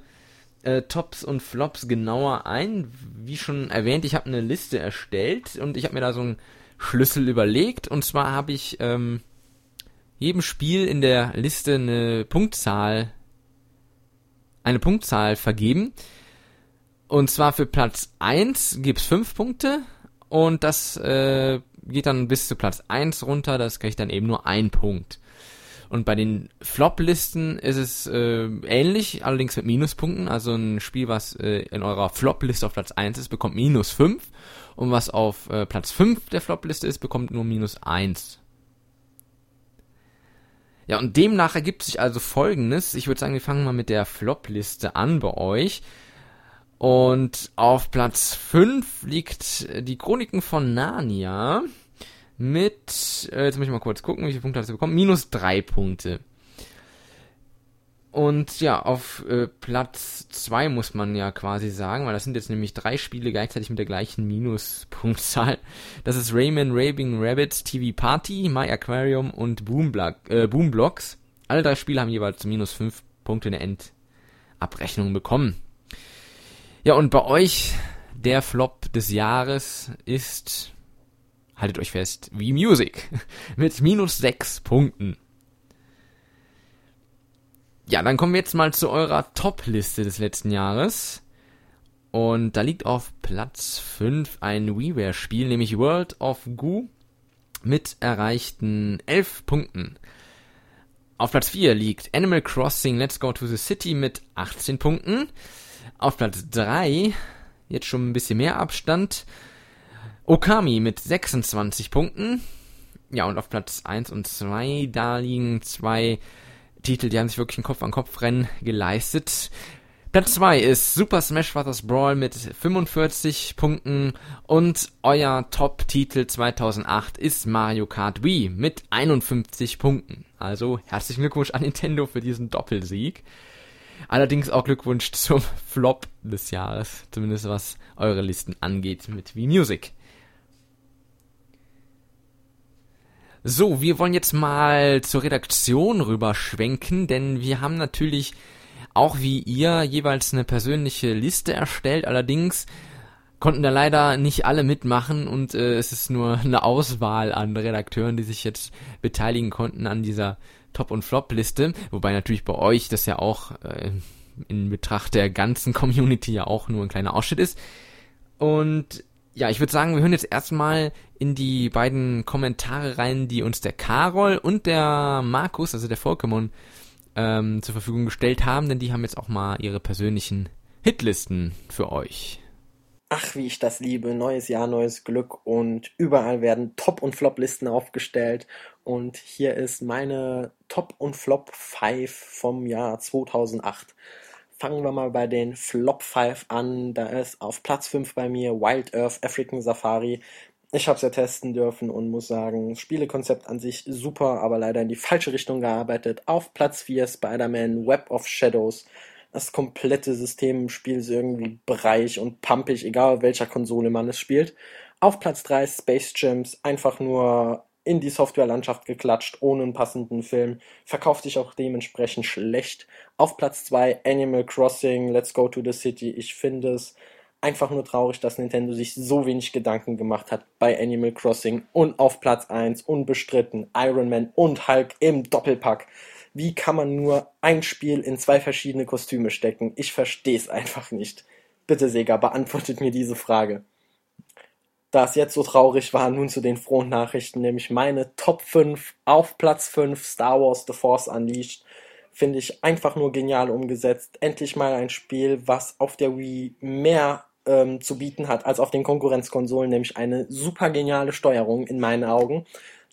äh, Tops und Flops genauer ein. Wie schon erwähnt, ich habe eine Liste erstellt und ich habe mir da so einen Schlüssel überlegt und zwar habe ich ähm, jedem Spiel in der Liste eine Punktzahl eine Punktzahl vergeben. Und zwar für Platz 1 gibt's 5 Punkte und das äh, geht dann bis zu Platz 1 runter, das kriegt dann eben nur ein Punkt. Und bei den Flop-Listen ist es äh, ähnlich, allerdings mit Minuspunkten. Also ein Spiel, was äh, in eurer Flop-Liste auf Platz 1 ist, bekommt minus 5. Und was auf äh, Platz 5 der Flop-Liste ist, bekommt nur minus 1. Ja, und demnach ergibt sich also folgendes. Ich würde sagen, wir fangen mal mit der Flop-Liste an bei euch. Und auf Platz 5 liegt die Chroniken von Narnia mit, äh, jetzt muss ich mal kurz gucken, wie viele Punkte hat sie bekommen? Minus 3 Punkte. Und ja, auf äh, Platz 2 muss man ja quasi sagen, weil das sind jetzt nämlich drei Spiele gleichzeitig mit der gleichen Minuspunktzahl. Das ist Rayman Raving Rabbits TV Party, My Aquarium und Boomblock, äh, Boomblocks. Alle drei Spiele haben jeweils minus 5 Punkte in der Endabrechnung bekommen. Ja, und bei euch der Flop des Jahres ist, haltet euch fest, wie Music mit minus sechs Punkten. Ja, dann kommen wir jetzt mal zu eurer Top-Liste des letzten Jahres. Und da liegt auf Platz 5 ein WiiWare-Spiel, nämlich World of Goo mit erreichten 11 Punkten. Auf Platz 4 liegt Animal Crossing Let's Go to the City mit 18 Punkten. Auf Platz 3, jetzt schon ein bisschen mehr Abstand, Okami mit 26 Punkten. Ja, und auf Platz 1 und 2, da liegen zwei Titel, die haben sich wirklich ein Kopf-an-Kopf-Rennen geleistet. Platz 2 ist Super Smash Bros. Brawl mit 45 Punkten und euer Top-Titel 2008 ist Mario Kart Wii mit 51 Punkten. Also herzlichen Glückwunsch an Nintendo für diesen Doppelsieg. Allerdings auch Glückwunsch zum Flop des Jahres, zumindest was eure Listen angeht mit Wii Music. So, wir wollen jetzt mal zur Redaktion rüberschwenken, denn wir haben natürlich auch wie ihr jeweils eine persönliche Liste erstellt. Allerdings konnten da leider nicht alle mitmachen und äh, es ist nur eine Auswahl an Redakteuren, die sich jetzt beteiligen konnten an dieser Top- und Flop-Liste. Wobei natürlich bei euch das ja auch äh, in Betracht der ganzen Community ja auch nur ein kleiner Ausschnitt ist. Und ja, ich würde sagen, wir hören jetzt erstmal in die beiden Kommentare rein, die uns der Carol und der Markus, also der Pokémon, ähm, zur Verfügung gestellt haben, denn die haben jetzt auch mal ihre persönlichen Hitlisten für euch.
Ach, wie ich das liebe. Neues Jahr, neues Glück und überall werden Top- und Flop-Listen aufgestellt. Und hier ist meine Top- und Flop 5 vom Jahr 2008. Fangen wir mal bei den Flop 5 an. Da ist auf Platz 5 bei mir Wild Earth African Safari ich habe es ja testen dürfen und muss sagen, Spielekonzept an sich super, aber leider in die falsche Richtung gearbeitet. Auf Platz 4 Spider-Man Web of Shadows. Das komplette System im Spiel ist irgendwie breich und pumpig, egal welcher Konsole man es spielt. Auf Platz 3 Space Gems, einfach nur in die Softwarelandschaft geklatscht, ohne einen passenden Film. Verkauft sich auch dementsprechend schlecht. Auf Platz 2 Animal Crossing, Let's Go to the City. Ich finde es einfach nur traurig, dass Nintendo sich so wenig Gedanken gemacht hat bei Animal Crossing und auf Platz 1 unbestritten Iron Man und Hulk im Doppelpack. Wie kann man nur ein Spiel in zwei verschiedene Kostüme stecken? Ich verstehe es einfach nicht. Bitte Sega, beantwortet mir diese Frage. Da es jetzt so traurig war, nun zu den frohen Nachrichten, nämlich meine Top 5 auf Platz 5 Star Wars The Force Unleashed finde ich einfach nur genial umgesetzt. Endlich mal ein Spiel, was auf der Wii mehr ähm, zu bieten hat als auf den Konkurrenzkonsolen, nämlich eine super geniale Steuerung in meinen Augen.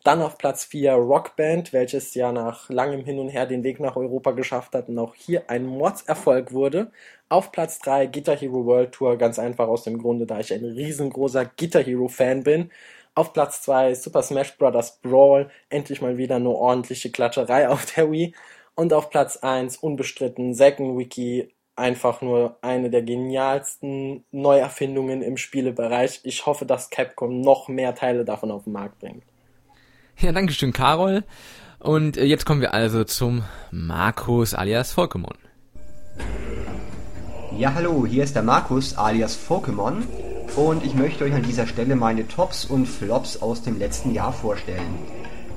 Dann auf Platz 4 Rockband, welches ja nach langem Hin und Her den Weg nach Europa geschafft hat und auch hier ein Mordserfolg wurde. Auf Platz 3 Guitar Hero World Tour, ganz einfach aus dem Grunde, da ich ein riesengroßer Guitar Hero Fan bin. Auf Platz 2 Super Smash Bros. Brawl, endlich mal wieder eine ordentliche Klatscherei auf der Wii. Und auf Platz 1 unbestritten Second Wiki, einfach nur eine der genialsten Neuerfindungen im Spielebereich. Ich hoffe, dass Capcom noch mehr Teile davon auf den Markt bringt.
Ja, danke schön, Carol. Und äh, jetzt kommen wir also zum Markus alias Pokémon.
Ja, hallo, hier ist der Markus alias Pokémon und ich möchte euch an dieser Stelle meine Tops und Flops aus dem letzten Jahr vorstellen.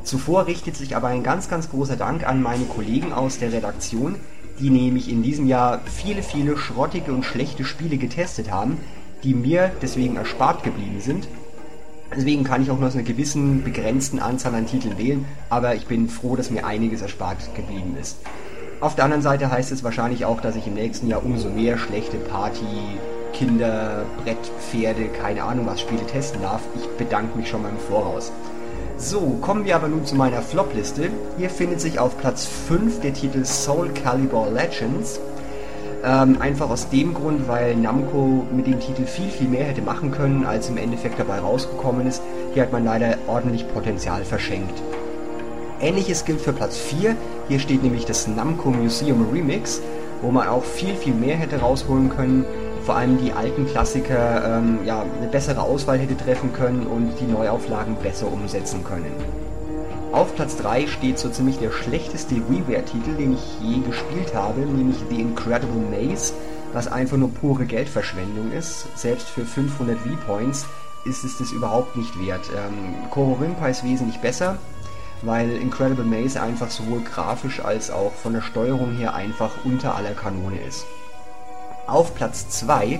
Zuvor richtet sich aber ein ganz, ganz großer Dank an meine Kollegen aus der Redaktion, die nämlich in diesem Jahr viele, viele schrottige und schlechte Spiele getestet haben, die mir deswegen erspart geblieben sind. Deswegen kann ich auch nur aus einer gewissen begrenzten Anzahl an Titeln wählen, aber ich bin froh, dass mir einiges erspart geblieben ist. Auf der anderen Seite heißt es wahrscheinlich auch, dass ich im nächsten Jahr umso mehr schlechte Party, Kinder, Brett, Pferde, keine Ahnung was Spiele testen darf. Ich bedanke mich schon mal im Voraus. So, kommen wir aber nun zu meiner Flop-Liste. Hier findet sich auf Platz 5 der Titel Soul Calibur Legends. Ähm, einfach aus dem Grund, weil Namco mit dem Titel viel, viel mehr hätte machen können, als im Endeffekt dabei rausgekommen ist. Hier hat man leider ordentlich Potenzial verschenkt. Ähnliches gilt für Platz 4. Hier steht nämlich das Namco Museum Remix, wo man auch viel, viel mehr hätte rausholen können vor allem die alten Klassiker ähm, ja, eine bessere Auswahl hätte treffen können und die Neuauflagen besser umsetzen können. Auf Platz 3 steht so ziemlich der schlechteste WiiWare-Titel, den ich je gespielt habe, nämlich The Incredible Maze, was einfach nur pure Geldverschwendung ist. Selbst für 500 V-Points ist es das überhaupt nicht wert. Ähm, Kohorimpa ist wesentlich besser, weil Incredible Maze einfach sowohl grafisch als auch von der Steuerung her einfach unter aller Kanone ist. Auf Platz 2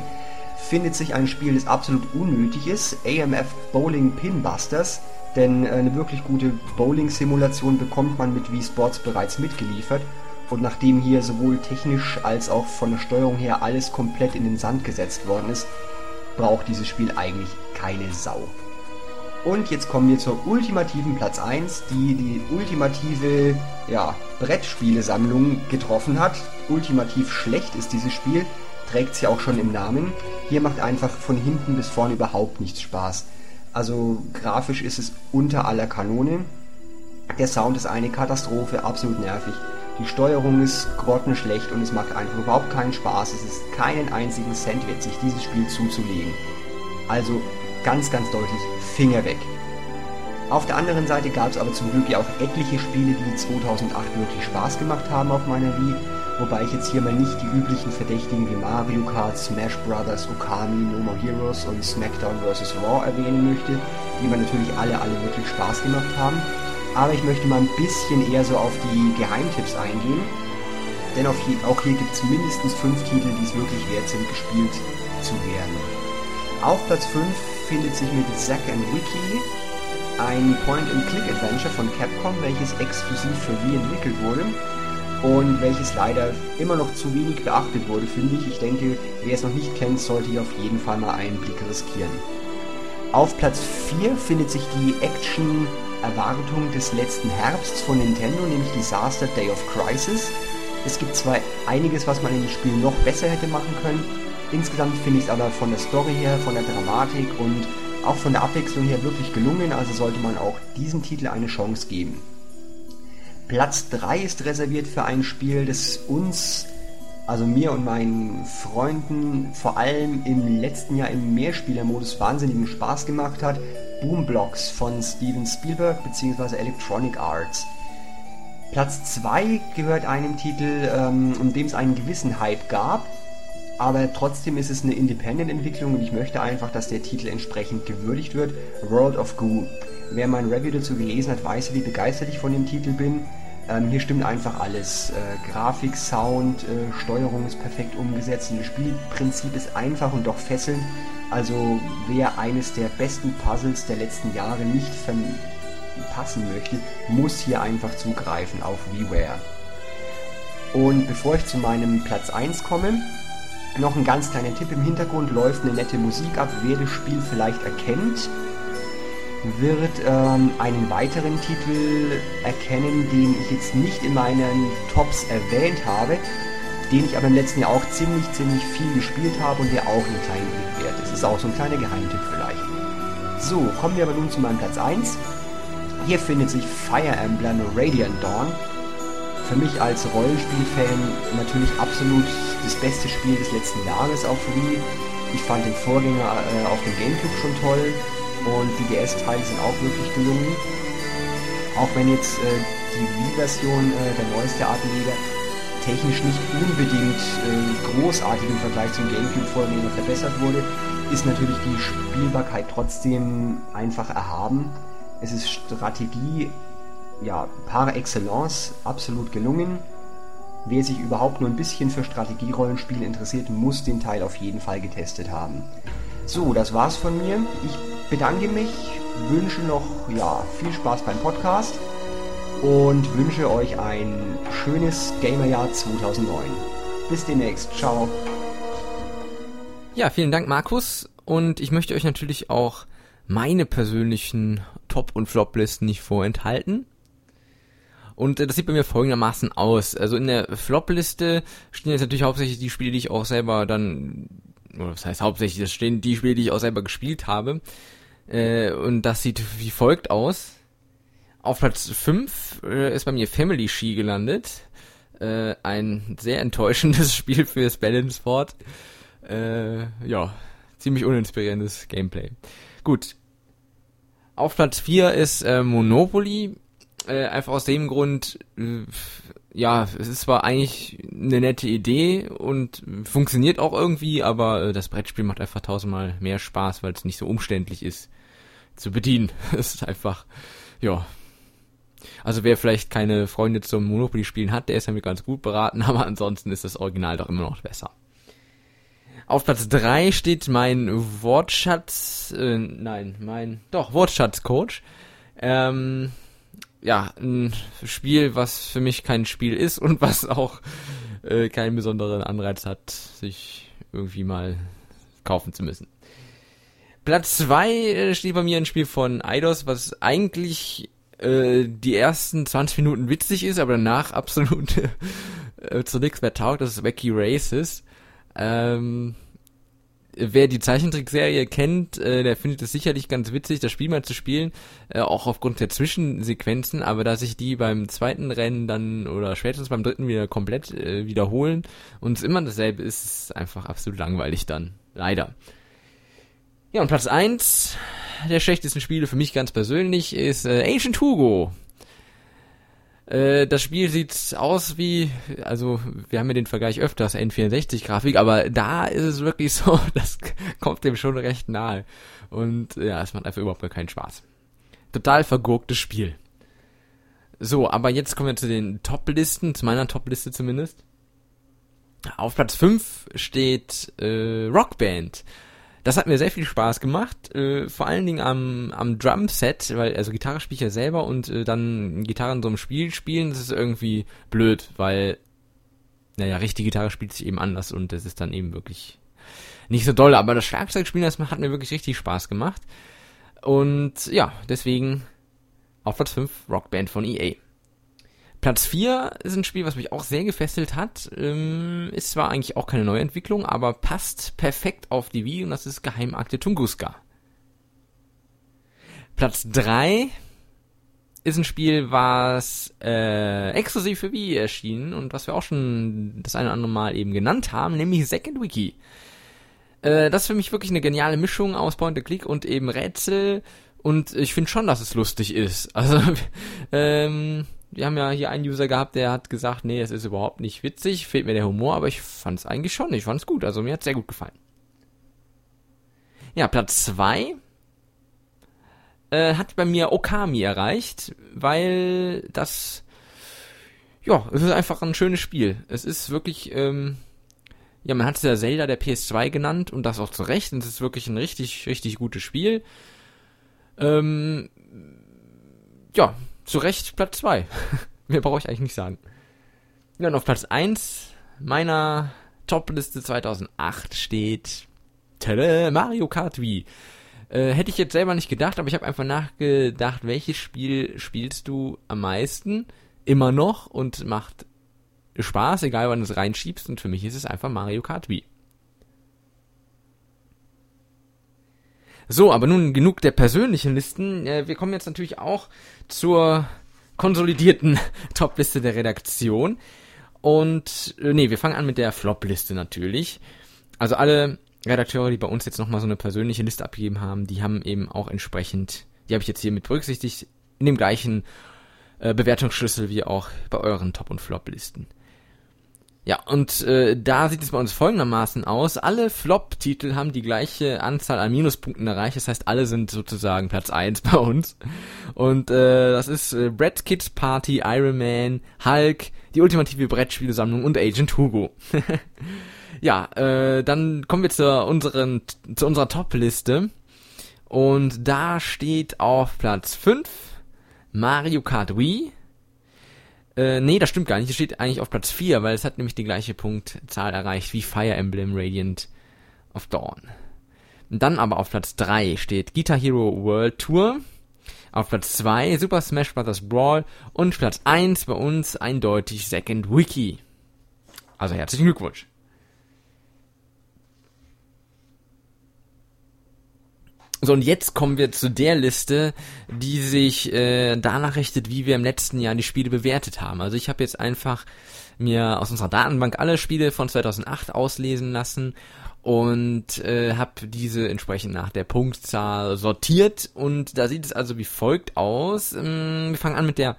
findet sich ein Spiel, das absolut unnötig ist, AMF Bowling Pinbusters, denn eine wirklich gute Bowling-Simulation bekommt man mit Wii Sports bereits mitgeliefert und nachdem hier sowohl technisch als auch von der Steuerung her alles komplett in den Sand gesetzt worden ist, braucht dieses Spiel eigentlich keine Sau. Und jetzt kommen wir zur ultimativen Platz 1, die die ultimative ja, Brettspielesammlung getroffen hat. Ultimativ schlecht ist dieses Spiel, trägt sie auch schon im Namen. Hier macht einfach von hinten bis vorne überhaupt nichts Spaß. Also grafisch ist es unter aller Kanone. Der Sound ist eine Katastrophe, absolut nervig. Die Steuerung ist grottenschlecht und es macht einfach überhaupt keinen Spaß. Es ist keinen einzigen Cent wert, sich dieses Spiel zuzulegen. Also ganz, ganz deutlich Finger weg. Auf der anderen Seite gab es aber zum Glück ja auch etliche Spiele, die 2008 wirklich Spaß gemacht haben auf meiner Wii, wobei ich jetzt hier mal nicht die üblichen Verdächtigen wie Mario Kart, Smash Bros., Okami, No More Heroes und SmackDown vs. Raw erwähnen möchte, die mir natürlich alle, alle wirklich Spaß gemacht haben. Aber ich möchte mal ein bisschen eher so auf die Geheimtipps eingehen, denn auch hier gibt es mindestens fünf Titel, die es wirklich wert sind, gespielt zu werden. Auf Platz 5 findet sich mit Zack and Wiki ein Point-and-Click-Adventure von Capcom, welches exklusiv für Wii entwickelt wurde und welches leider immer noch zu wenig beachtet wurde, finde ich. Ich denke, wer es noch nicht kennt, sollte hier auf jeden Fall mal einen Blick riskieren. Auf Platz 4 findet sich die Action-Erwartung des letzten Herbsts von Nintendo, nämlich Disaster Day of Crisis. Es gibt zwar einiges, was man in dem Spiel noch besser hätte machen können, Insgesamt finde ich es aber von der Story her, von der Dramatik und auch von der Abwechslung her wirklich gelungen, also sollte man auch diesem Titel eine Chance geben. Platz 3 ist reserviert für ein Spiel, das uns, also mir und meinen Freunden, vor allem im letzten Jahr im Mehrspielermodus wahnsinnigen Spaß gemacht hat. Boomblocks von Steven Spielberg bzw. Electronic Arts. Platz 2 gehört einem Titel, ähm, um dem es einen gewissen Hype gab, aber trotzdem ist es eine Independent-Entwicklung und ich möchte einfach, dass der Titel entsprechend gewürdigt wird. World of Goo. Wer mein Review dazu gelesen hat, weiß, wie begeistert ich von dem Titel bin. Ähm, hier stimmt einfach alles. Äh, Grafik, Sound, äh, Steuerung ist perfekt umgesetzt und das Spielprinzip ist einfach und doch fesselnd. Also wer eines der besten Puzzles der letzten Jahre nicht verpassen möchte, muss hier einfach zugreifen auf WiiWare. Und bevor ich zu meinem Platz 1 komme, noch ein ganz kleiner Tipp im Hintergrund läuft eine nette Musik ab. Wer das Spiel vielleicht erkennt, wird ähm, einen weiteren Titel erkennen, den ich jetzt nicht in meinen Tops erwähnt habe, den ich aber im letzten Jahr auch ziemlich, ziemlich viel gespielt habe und der auch einen kleinen Blick wert ist. Ist auch so ein kleiner Geheimtipp vielleicht. So, kommen wir aber nun zu meinem Platz 1. Hier findet sich Fire Emblem Radiant Dawn für mich als Rollenspielfan natürlich absolut das beste Spiel des letzten Jahres auf Wii. Ich fand den Vorgänger äh, auf dem Gamecube schon toll und die DS-Teile sind auch wirklich gelungen. Auch wenn jetzt äh, die Wii-Version, äh, der neueste Ableger, technisch nicht unbedingt äh, großartig im Vergleich zum Gamecube-Vorgänger verbessert wurde, ist natürlich die Spielbarkeit trotzdem einfach erhaben. Es ist Strategie ja, par excellence absolut gelungen. Wer sich überhaupt nur ein bisschen für Strategierollenspiele interessiert, muss den Teil auf jeden Fall getestet haben. So, das war's von mir. Ich bedanke mich, wünsche noch ja, viel Spaß beim Podcast und wünsche euch ein schönes Gamerjahr 2009. Bis demnächst. Ciao.
Ja, vielen Dank, Markus. Und ich möchte euch natürlich auch meine persönlichen Top- und Flop-Listen nicht vorenthalten. Und äh, das sieht bei mir folgendermaßen aus. Also in der Flop-Liste stehen jetzt natürlich hauptsächlich die Spiele, die ich auch selber dann, oder was heißt hauptsächlich, das stehen die Spiele, die ich auch selber gespielt habe. Äh, und das sieht wie folgt aus. Auf Platz 5 äh, ist bei mir Family Ski gelandet. Äh, ein sehr enttäuschendes Spiel fürs Balance Board. Äh, ja, ziemlich uninspirierendes Gameplay. Gut. Auf Platz 4 ist äh, Monopoly. Äh, einfach aus dem Grund, ja, es ist zwar eigentlich eine nette Idee und funktioniert auch irgendwie, aber äh, das Brettspiel macht einfach tausendmal mehr Spaß, weil es nicht so umständlich ist zu bedienen. es ist einfach, ja. Also wer vielleicht keine Freunde zum Monopoly-Spielen hat, der ist damit ganz gut beraten, aber ansonsten ist das Original doch immer noch besser. Auf Platz 3 steht mein Wortschatz, äh, nein, mein, doch, Wortschatz-Coach. Ähm, ja, ein Spiel, was für mich kein Spiel ist und was auch äh, keinen besonderen Anreiz hat, sich irgendwie mal kaufen zu müssen. Platz 2 äh, steht bei mir ein Spiel von Eidos, was eigentlich äh, die ersten 20 Minuten witzig ist, aber danach absolut äh, zu nichts mehr taugt. Das ist Wacky Races. Ähm, wer die Zeichentrickserie kennt, äh, der findet es sicherlich ganz witzig, das Spiel mal zu spielen, äh, auch aufgrund der Zwischensequenzen, aber dass sich die beim zweiten Rennen dann oder spätestens beim dritten wieder komplett äh, wiederholen und es immer dasselbe ist, ist einfach absolut langweilig dann. Leider. Ja, und Platz eins der schlechtesten Spiele für mich ganz persönlich ist äh, Ancient Hugo. Äh, das Spiel sieht aus wie, also wir haben ja den Vergleich öfters, N64-Grafik, aber da ist es wirklich so, das kommt dem schon recht nahe. Und ja, es macht einfach überhaupt gar keinen Spaß. Total vergurktes Spiel. So, aber jetzt kommen wir zu den Top-Listen, zu meiner Top-Liste zumindest. Auf Platz 5 steht äh, Rockband. Das hat mir sehr viel Spaß gemacht, äh, vor allen Dingen am, am Drumset, weil also Gitarre spiele ich ja selber und äh, dann Gitarre in so einem Spiel spielen, das ist irgendwie blöd, weil naja, richtige Gitarre spielt sich eben anders und das ist dann eben wirklich nicht so doll, aber das Schlagzeugspielen, das hat mir wirklich richtig Spaß gemacht. Und ja, deswegen auf Platz 5 Rockband von EA. Platz 4 ist ein Spiel, was mich auch sehr gefesselt hat. Ähm, ist zwar eigentlich auch keine Neuentwicklung, aber passt perfekt auf die Wii und das ist Geheimakte Tunguska. Platz 3 ist ein Spiel, was äh, exklusiv für Wii erschienen und was wir auch schon das eine oder andere Mal eben genannt haben, nämlich Second Wiki. Äh, das ist für mich wirklich eine geniale Mischung aus Point-and-Click und eben Rätsel und ich finde schon, dass es lustig ist. Also ähm, wir haben ja hier einen User gehabt, der hat gesagt, nee, es ist überhaupt nicht witzig, fehlt mir der Humor, aber ich fand es eigentlich schon, ich fand es gut, also mir hat sehr gut gefallen. Ja, Platz 2 äh, hat bei mir Okami erreicht, weil das, ja, es ist einfach ein schönes Spiel. Es ist wirklich, ähm, ja, man hat es ja Zelda der PS2 genannt und das auch zu Recht, und es ist wirklich ein richtig, richtig gutes Spiel. Ähm, ja, zu Recht Platz 2. Mehr brauche ich eigentlich nicht sagen. Ja, und auf Platz 1 meiner Top-Liste 2008 steht Tele Mario Kart Wii. Äh, hätte ich jetzt selber nicht gedacht, aber ich habe einfach nachgedacht, welches Spiel spielst du am meisten? Immer noch und macht Spaß, egal wann du es reinschiebst. Und für mich ist es einfach Mario Kart Wii. So, aber nun genug der persönlichen Listen. Äh, wir kommen jetzt natürlich auch zur konsolidierten Top-Liste der Redaktion. Und äh, nee, wir fangen an mit der Flop-Liste natürlich. Also alle Redakteure, die bei uns jetzt nochmal so eine persönliche Liste abgegeben haben, die haben eben auch entsprechend, die habe ich jetzt hier mit berücksichtigt, in dem gleichen äh, Bewertungsschlüssel wie auch bei euren Top- und Flop-Listen. Ja, und äh, da sieht es bei uns folgendermaßen aus. Alle Flop-Titel haben die gleiche Anzahl an Minuspunkten erreicht. Das heißt, alle sind sozusagen Platz 1 bei uns. Und äh, das ist äh, Brad Kids Party, Iron Man, Hulk, die ultimative Brettspielesammlung und Agent Hugo. ja, äh, dann kommen wir zu, unseren, zu unserer Top-Liste. Und da steht auf Platz 5 Mario Kart Wii. Äh, nee, das stimmt gar nicht. Es steht eigentlich auf Platz 4, weil es hat nämlich die gleiche Punktzahl erreicht wie Fire Emblem Radiant of Dawn. dann aber auf Platz 3 steht Guitar Hero World Tour. Auf Platz 2 Super Smash Bros. Brawl. Und Platz 1 bei uns eindeutig Second Wiki. Also herzlichen Glückwunsch. So, und jetzt kommen wir zu der Liste, die sich äh, danach richtet, wie wir im letzten Jahr die Spiele bewertet haben. Also ich habe jetzt einfach mir aus unserer Datenbank alle Spiele von 2008 auslesen lassen und äh, habe diese entsprechend nach der Punktzahl sortiert und da sieht es also wie folgt aus. Ähm, wir fangen an mit der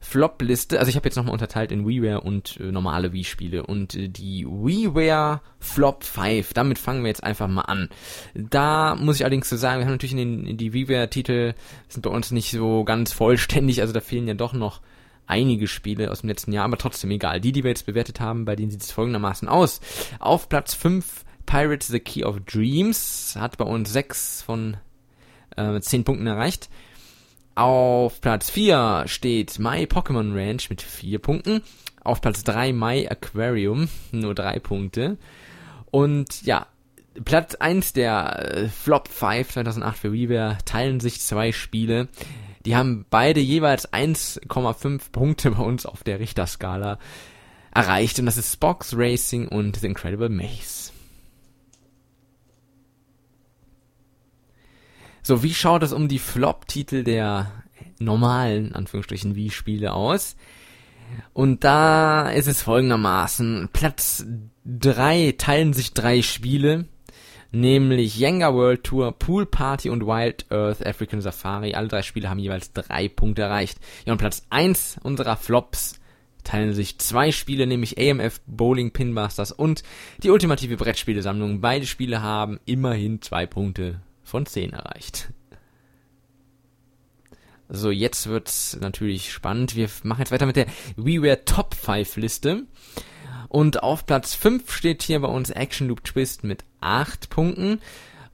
Flop-Liste, also ich habe jetzt nochmal unterteilt in WiiWare und äh, normale Wii-Spiele und äh, die WiiWare Flop 5, damit fangen wir jetzt einfach mal an. Da muss ich allerdings so sagen, wir haben natürlich in, den, in die WiiWare-Titel sind bei uns nicht so ganz vollständig, also da fehlen ja doch noch einige Spiele aus dem letzten Jahr, aber trotzdem egal. Die, die wir jetzt bewertet haben, bei denen sieht es folgendermaßen aus. Auf Platz 5 Pirates The Key of Dreams hat bei uns 6 von äh, 10 Punkten erreicht. Auf Platz 4 steht My Pokémon Ranch mit 4 Punkten. Auf Platz 3 My Aquarium, nur 3 Punkte. Und ja, Platz 1 der äh, Flop 5 2008 für WiiWare teilen sich zwei Spiele. Die haben beide jeweils 1,5 Punkte bei uns auf der Richterskala erreicht und das ist Spox Racing und The Incredible Maze. So, wie schaut es um die Flop-Titel der normalen, Anführungsstrichen, Wii-Spiele aus? Und da ist es folgendermaßen. Platz drei teilen sich drei Spiele, nämlich Jenga World Tour, Pool Party und Wild Earth African Safari. Alle drei Spiele haben jeweils drei Punkte erreicht. Ja, und Platz eins unserer Flops teilen sich zwei Spiele, nämlich AMF Bowling Pin Masters und die ultimative Brettspielesammlung. Beide Spiele haben immerhin zwei Punkte von zehn erreicht. So, jetzt wird's natürlich spannend. Wir machen jetzt weiter mit der WiiWare Top 5 Liste. Und auf Platz 5 steht hier bei uns Action Loop Twist mit 8 Punkten.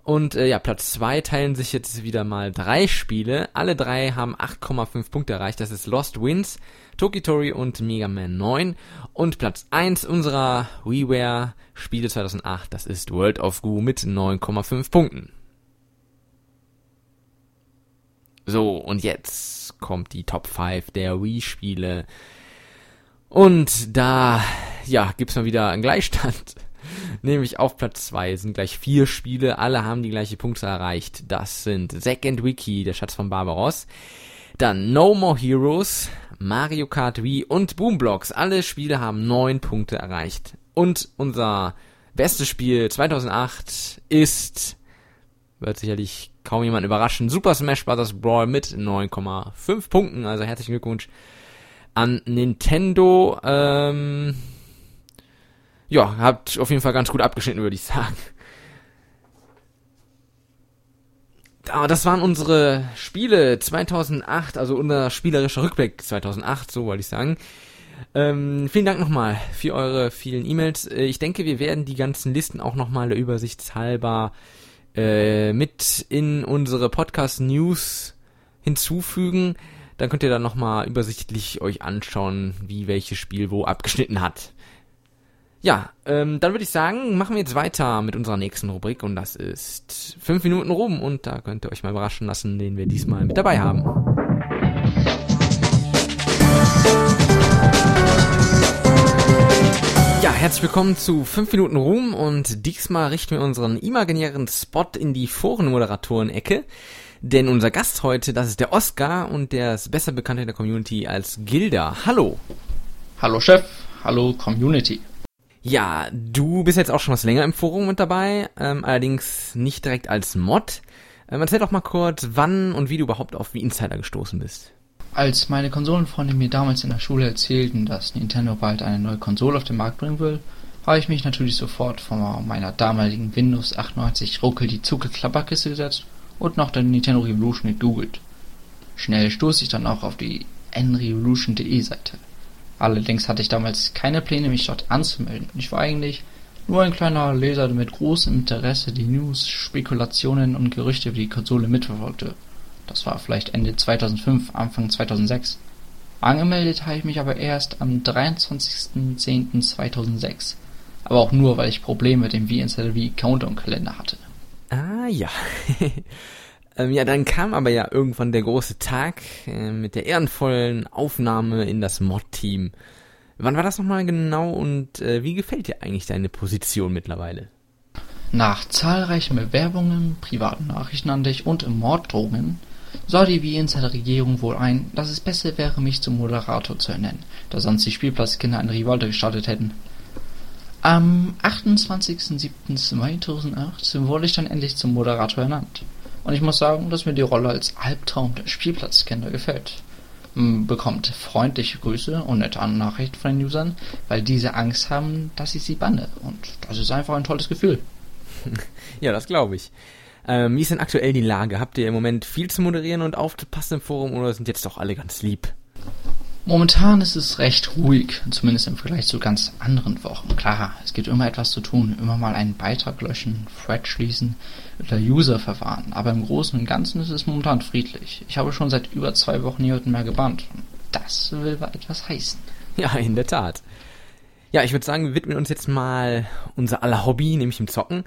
Und äh, ja, Platz 2 teilen sich jetzt wieder mal drei Spiele. Alle drei haben 8,5 Punkte erreicht. Das ist Lost Winds, Tokitori und Mega Man 9. Und Platz 1 unserer WiiWare Spiele 2008, das ist World of Goo mit 9,5 Punkten. So, und jetzt kommt die Top 5 der Wii-Spiele. Und da, ja, gibt's mal wieder einen Gleichstand. Nämlich auf Platz 2 sind gleich vier Spiele, alle haben die gleiche Punkte erreicht. Das sind Zack and Wiki, der Schatz von Barbaros. Dann No More Heroes, Mario Kart Wii und Boomblocks. Alle Spiele haben neun Punkte erreicht. Und unser bestes Spiel 2008 ist, wird sicherlich kaum jemand überraschen. Super Smash Bros. Brawl mit 9,5 Punkten. Also herzlichen Glückwunsch an Nintendo. Ähm, ja, habt auf jeden Fall ganz gut abgeschnitten, würde ich sagen. Das waren unsere Spiele 2008, also unser spielerischer Rückblick 2008, so wollte ich sagen. Ähm, vielen Dank nochmal für eure vielen E-Mails. Äh, ich denke, wir werden die ganzen Listen auch nochmal Übersichtshalber äh, mit in unsere Podcast News hinzufügen. Dann könnt ihr dann nochmal übersichtlich euch anschauen, wie welches Spiel wo abgeschnitten hat. Ja, ähm, dann würde ich sagen, machen wir jetzt weiter mit unserer nächsten Rubrik und das ist 5 Minuten rum und da könnt ihr euch mal überraschen lassen, den wir diesmal mit dabei haben. Ja, herzlich willkommen zu 5 Minuten Ruhm und diesmal richten wir unseren imaginären Spot in die Forenmoderatoren-Ecke. Denn unser Gast heute, das ist der Oscar und der ist besser bekannt in der Community als Gilda. Hallo.
Hallo Chef, hallo Community.
Ja, du bist jetzt auch schon was länger im Forum mit dabei, ähm, allerdings nicht direkt als Mod. Ähm, erzähl doch mal kurz, wann und wie du überhaupt auf wie Insider gestoßen bist.
Als meine Konsolenfreunde mir damals in der Schule erzählten, dass Nintendo bald eine neue Konsole auf den Markt bringen will, habe ich mich natürlich sofort von meiner damaligen Windows 98 Ruckel die Zucke Klapperkiste gesetzt und nach der Nintendo Revolution gegoogelt. Schnell stoß ich dann auch auf die nrevolution.de Seite. Allerdings hatte ich damals keine Pläne, mich dort anzumelden. Ich war eigentlich nur ein kleiner Leser, der mit großem Interesse die News, Spekulationen und Gerüchte über die Konsole mitverfolgte das war vielleicht Ende 2005, Anfang 2006. Angemeldet habe ich mich aber erst am 23.10.2006. Aber auch nur, weil ich Probleme mit dem V-Insider Countdown-Kalender hatte.
Ah ja. ähm, ja, dann kam aber ja irgendwann der große Tag äh, mit der ehrenvollen Aufnahme in das Mod-Team. Wann war das nochmal genau und äh, wie gefällt dir eigentlich deine Position mittlerweile?
Nach zahlreichen Bewerbungen, privaten Nachrichten an dich und Morddrohungen sah die Wiener Regierung wohl ein, dass es besser wäre, mich zum Moderator zu ernennen, da sonst die Spielplatzkinder eine Revolte gestartet hätten. Am 28.07.2008 wurde ich dann endlich zum Moderator ernannt. Und ich muss sagen, dass mir die Rolle als Albtraum der Spielplatzkinder gefällt. Bekommt freundliche Grüße und nette Nachrichten von den Usern, weil diese Angst haben, dass ich sie banne. Und das ist einfach ein tolles Gefühl.
Ja, das glaube ich. Ähm, wie ist denn aktuell die Lage? Habt ihr im Moment viel zu moderieren und aufzupassen im Forum oder sind jetzt doch alle ganz lieb?
Momentan ist es recht ruhig, zumindest im Vergleich zu ganz anderen Wochen. Klar, es gibt immer etwas zu tun, immer mal einen Beitrag löschen, Thread schließen oder User verwahren. Aber im Großen und Ganzen ist es momentan friedlich. Ich habe schon seit über zwei Wochen niemanden mehr gebannt. Das will etwas heißen.
Ja, in der Tat. Ja, ich würde sagen, wir widmen uns jetzt mal unser aller Hobby, nämlich dem Zocken.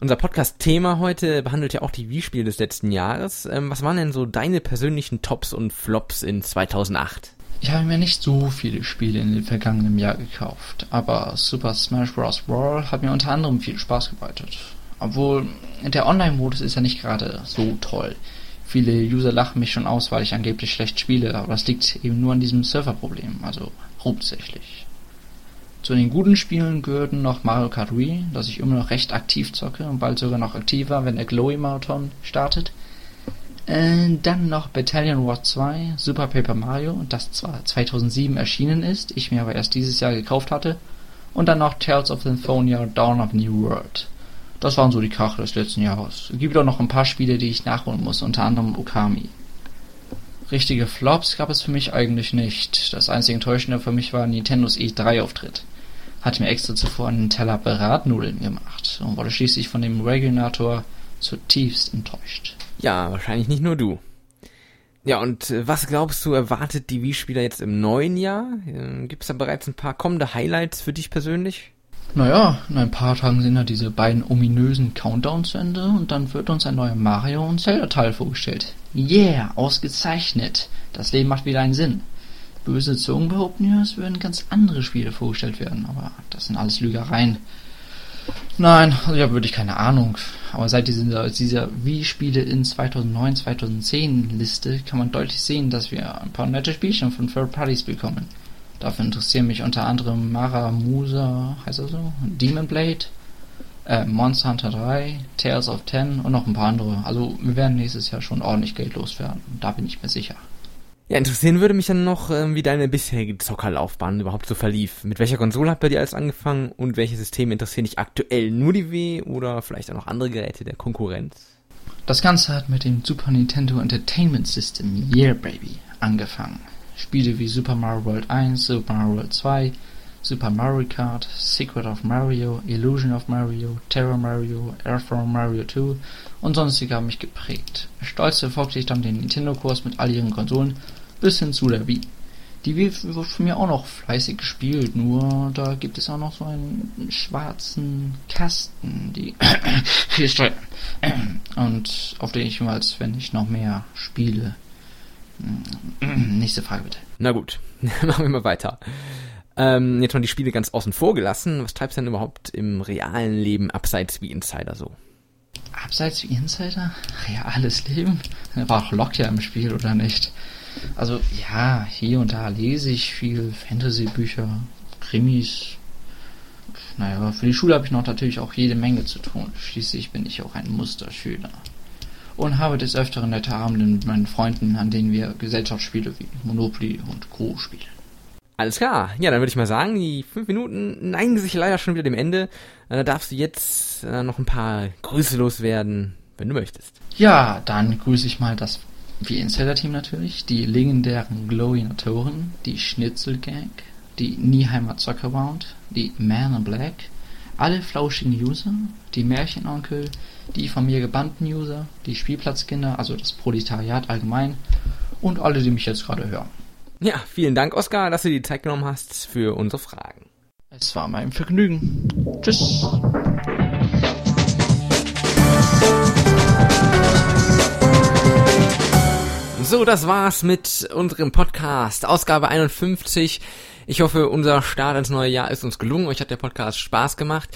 Unser Podcast-Thema heute behandelt ja auch die Wii-Spiele des letzten Jahres. Ähm, was waren denn so deine persönlichen Tops und Flops in 2008?
Ich habe mir nicht so viele Spiele in den vergangenen Jahr gekauft, aber Super Smash Bros. Brawl hat mir unter anderem viel Spaß bereitet. Obwohl, der Online-Modus ist ja nicht gerade so toll. Viele User lachen mich schon aus, weil ich angeblich schlecht spiele, aber das liegt eben nur an diesem Serverproblem, also hauptsächlich. Zu den guten Spielen gehörten noch Mario Kart Wii, das ich immer noch recht aktiv zocke und bald sogar noch aktiver, wenn der Glowy Marathon startet. Äh, dann noch Battalion War 2, Super Paper Mario, das zwar 2007 erschienen ist, ich mir aber erst dieses Jahr gekauft hatte. Und dann noch Tales of Symphonia Dawn of New World. Das waren so die Kracher des letzten Jahres. Es gibt auch noch ein paar Spiele, die ich nachholen muss, unter anderem Okami. Richtige Flops gab es für mich eigentlich nicht. Das einzige Enttäuschende für mich war Nintendos E3-Auftritt. Hatte mir extra zuvor einen Teller Bratnudeln gemacht und wurde schließlich von dem Regulator zutiefst enttäuscht.
Ja, wahrscheinlich nicht nur du. Ja, und äh, was glaubst du, erwartet die Wii-Spieler jetzt im neuen Jahr? Äh, Gibt es da bereits ein paar kommende Highlights für dich persönlich?
Naja, in ein paar Tagen sind ja diese beiden ominösen Countdowns zu Ende und dann wird uns ein neuer Mario und Zelda-Teil vorgestellt. Yeah, ausgezeichnet. Das Leben macht wieder einen Sinn. Böse Zungen behaupten ja, es würden ganz andere Spiele vorgestellt werden, aber das sind alles Lügereien. Nein, also ich habe wirklich keine Ahnung. Aber seit dieser, dieser Wii-Spiele in 2009, 2010 Liste kann man deutlich sehen, dass wir ein paar nette Spielchen von Third Parties bekommen. Dafür interessieren mich unter anderem Mara Musa, heißt er so? Demon Blade, äh, Monster Hunter 3, Tales of Ten und noch ein paar andere. Also wir werden nächstes Jahr schon ordentlich Geld loswerden. Da bin ich mir sicher.
Ja, interessieren würde mich dann noch, ähm, wie deine bisherige Zockerlaufbahn überhaupt so verlief. Mit welcher Konsole hat bei dir alles angefangen und welche Systeme interessieren dich aktuell? Nur die W oder vielleicht auch noch andere Geräte der Konkurrenz?
Das Ganze hat mit dem Super Nintendo Entertainment System Yeah Baby angefangen. Spiele wie Super Mario World 1, Super Mario World 2, Super Mario Kart, Secret of Mario, Illusion of Mario, Terror Mario, Earthbound Mario 2 und sonstige haben mich geprägt. Stolz verfolgte ich dann den Nintendo-Kurs mit all ihren Konsolen bis hin zu der Wii. Die Wii wird von mir auch noch fleißig gespielt, nur da gibt es auch noch so einen schwarzen Kasten, die und auf den ich mal, wenn ich noch mehr spiele, Nächste Frage bitte.
Na gut, machen wir mal weiter. Ähm, jetzt mal die Spiele ganz außen vor gelassen. Was treibst du denn überhaupt im realen Leben abseits wie Insider so?
Abseits wie Insider? Reales Leben? War auch Lock ja im Spiel, oder nicht? Also, ja, hier und da lese ich viel Fantasy-Bücher, Krimis. Naja, für die Schule habe ich noch natürlich auch jede Menge zu tun. Schließlich bin ich auch ein Musterschüler und habe des Öfteren nette Abende mit meinen Freunden, an denen wir Gesellschaftsspiele wie Monopoly und Co. spielen.
Alles klar. Ja, dann würde ich mal sagen, die fünf Minuten neigen sich leider schon wieder dem Ende. Äh, da darfst du jetzt äh, noch ein paar Grüße loswerden, wenn du möchtest.
Ja, dann grüße ich mal das wie Insider-Team natürlich, die legendären Glowinatoren, die Schnitzelgang, die Nieheimer Zockerround, die Man in Black, alle flauschigen User, die Märchenonkel, die von mir gebannten User, die Spielplatzkinder, also das Proletariat allgemein und alle, die mich jetzt gerade hören.
Ja, vielen Dank, Oskar, dass du die Zeit genommen hast für unsere Fragen.
Es war mein Vergnügen. Tschüss.
So, das war's mit unserem Podcast, Ausgabe 51. Ich hoffe, unser Start ins neue Jahr ist uns gelungen. Euch hat der Podcast Spaß gemacht.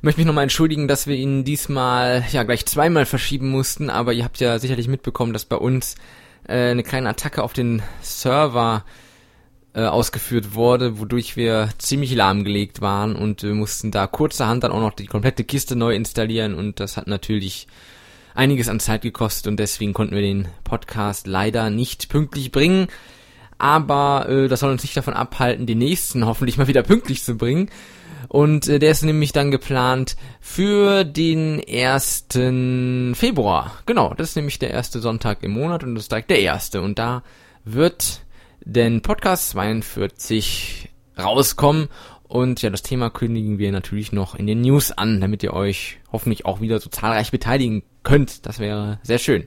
Möchte mich nochmal entschuldigen, dass wir ihn diesmal ja gleich zweimal verschieben mussten, aber ihr habt ja sicherlich mitbekommen, dass bei uns äh, eine kleine Attacke auf den Server äh, ausgeführt wurde, wodurch wir ziemlich lahmgelegt waren und wir mussten da kurzerhand dann auch noch die komplette Kiste neu installieren und das hat natürlich einiges an Zeit gekostet und deswegen konnten wir den Podcast leider nicht pünktlich bringen. Aber äh, das soll uns nicht davon abhalten, den nächsten hoffentlich mal wieder pünktlich zu bringen. Und äh, der ist nämlich dann geplant für den 1. Februar. Genau, das ist nämlich der erste Sonntag im Monat und das ist direkt der erste. Und da wird den Podcast 42 rauskommen. Und ja, das Thema kündigen wir natürlich noch in den News an, damit ihr euch hoffentlich auch wieder so zahlreich beteiligen könnt. Das wäre sehr schön.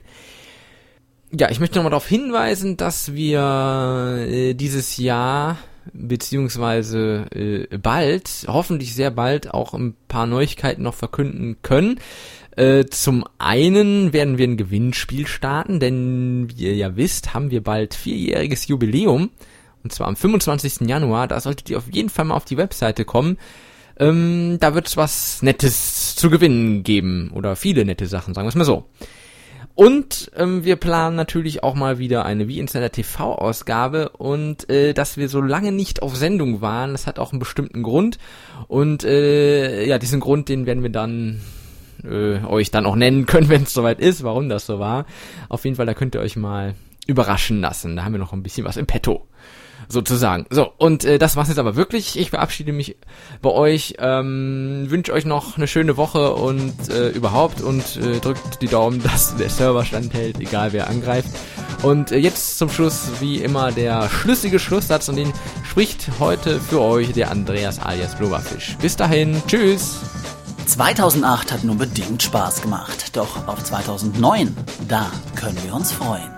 Ja, ich möchte nochmal darauf hinweisen, dass wir äh, dieses Jahr beziehungsweise äh, bald, hoffentlich sehr bald, auch ein paar Neuigkeiten noch verkünden können. Äh, zum einen werden wir ein Gewinnspiel starten, denn wie ihr ja wisst, haben wir bald vierjähriges Jubiläum. Und zwar am 25. Januar. Da solltet ihr auf jeden Fall mal auf die Webseite kommen. Ähm, da wird es was Nettes zu gewinnen geben. Oder viele nette Sachen, sagen wir es mal so. Und ähm, wir planen natürlich auch mal wieder eine Wie Insider TV Ausgabe und äh, dass wir so lange nicht auf Sendung waren, das hat auch einen bestimmten Grund und äh, ja, diesen Grund, den werden wir dann äh, euch dann auch nennen können, wenn es soweit ist, warum das so war. Auf jeden Fall, da könnt ihr euch mal überraschen lassen. Da haben wir noch ein bisschen was im Petto sozusagen. So, und äh, das war's jetzt aber wirklich. Ich verabschiede mich bei euch, ähm, wünsche euch noch eine schöne Woche und äh, überhaupt und äh, drückt die Daumen, dass der Server standhält, egal wer angreift. Und äh, jetzt zum Schluss, wie immer, der schlüssige Schlusssatz und den spricht heute für euch der Andreas alias Blubberfisch. Bis dahin, tschüss!
2008 hat nur bedingt Spaß gemacht, doch auf 2009, da können wir uns freuen.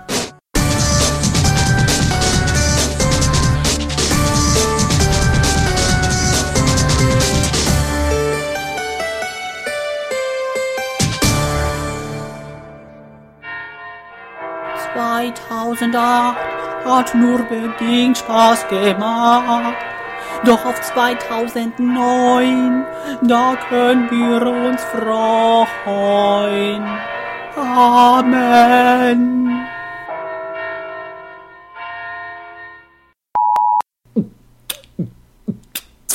2008 hat nur bedingt Spaß gemacht. Doch auf 2009, da können wir uns freuen. Amen.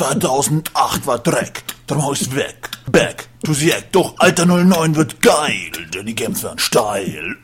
»2008 war Dreck, drum ist weg, back to the act. Doch Alter 09 wird geil, denn die Games werden steil.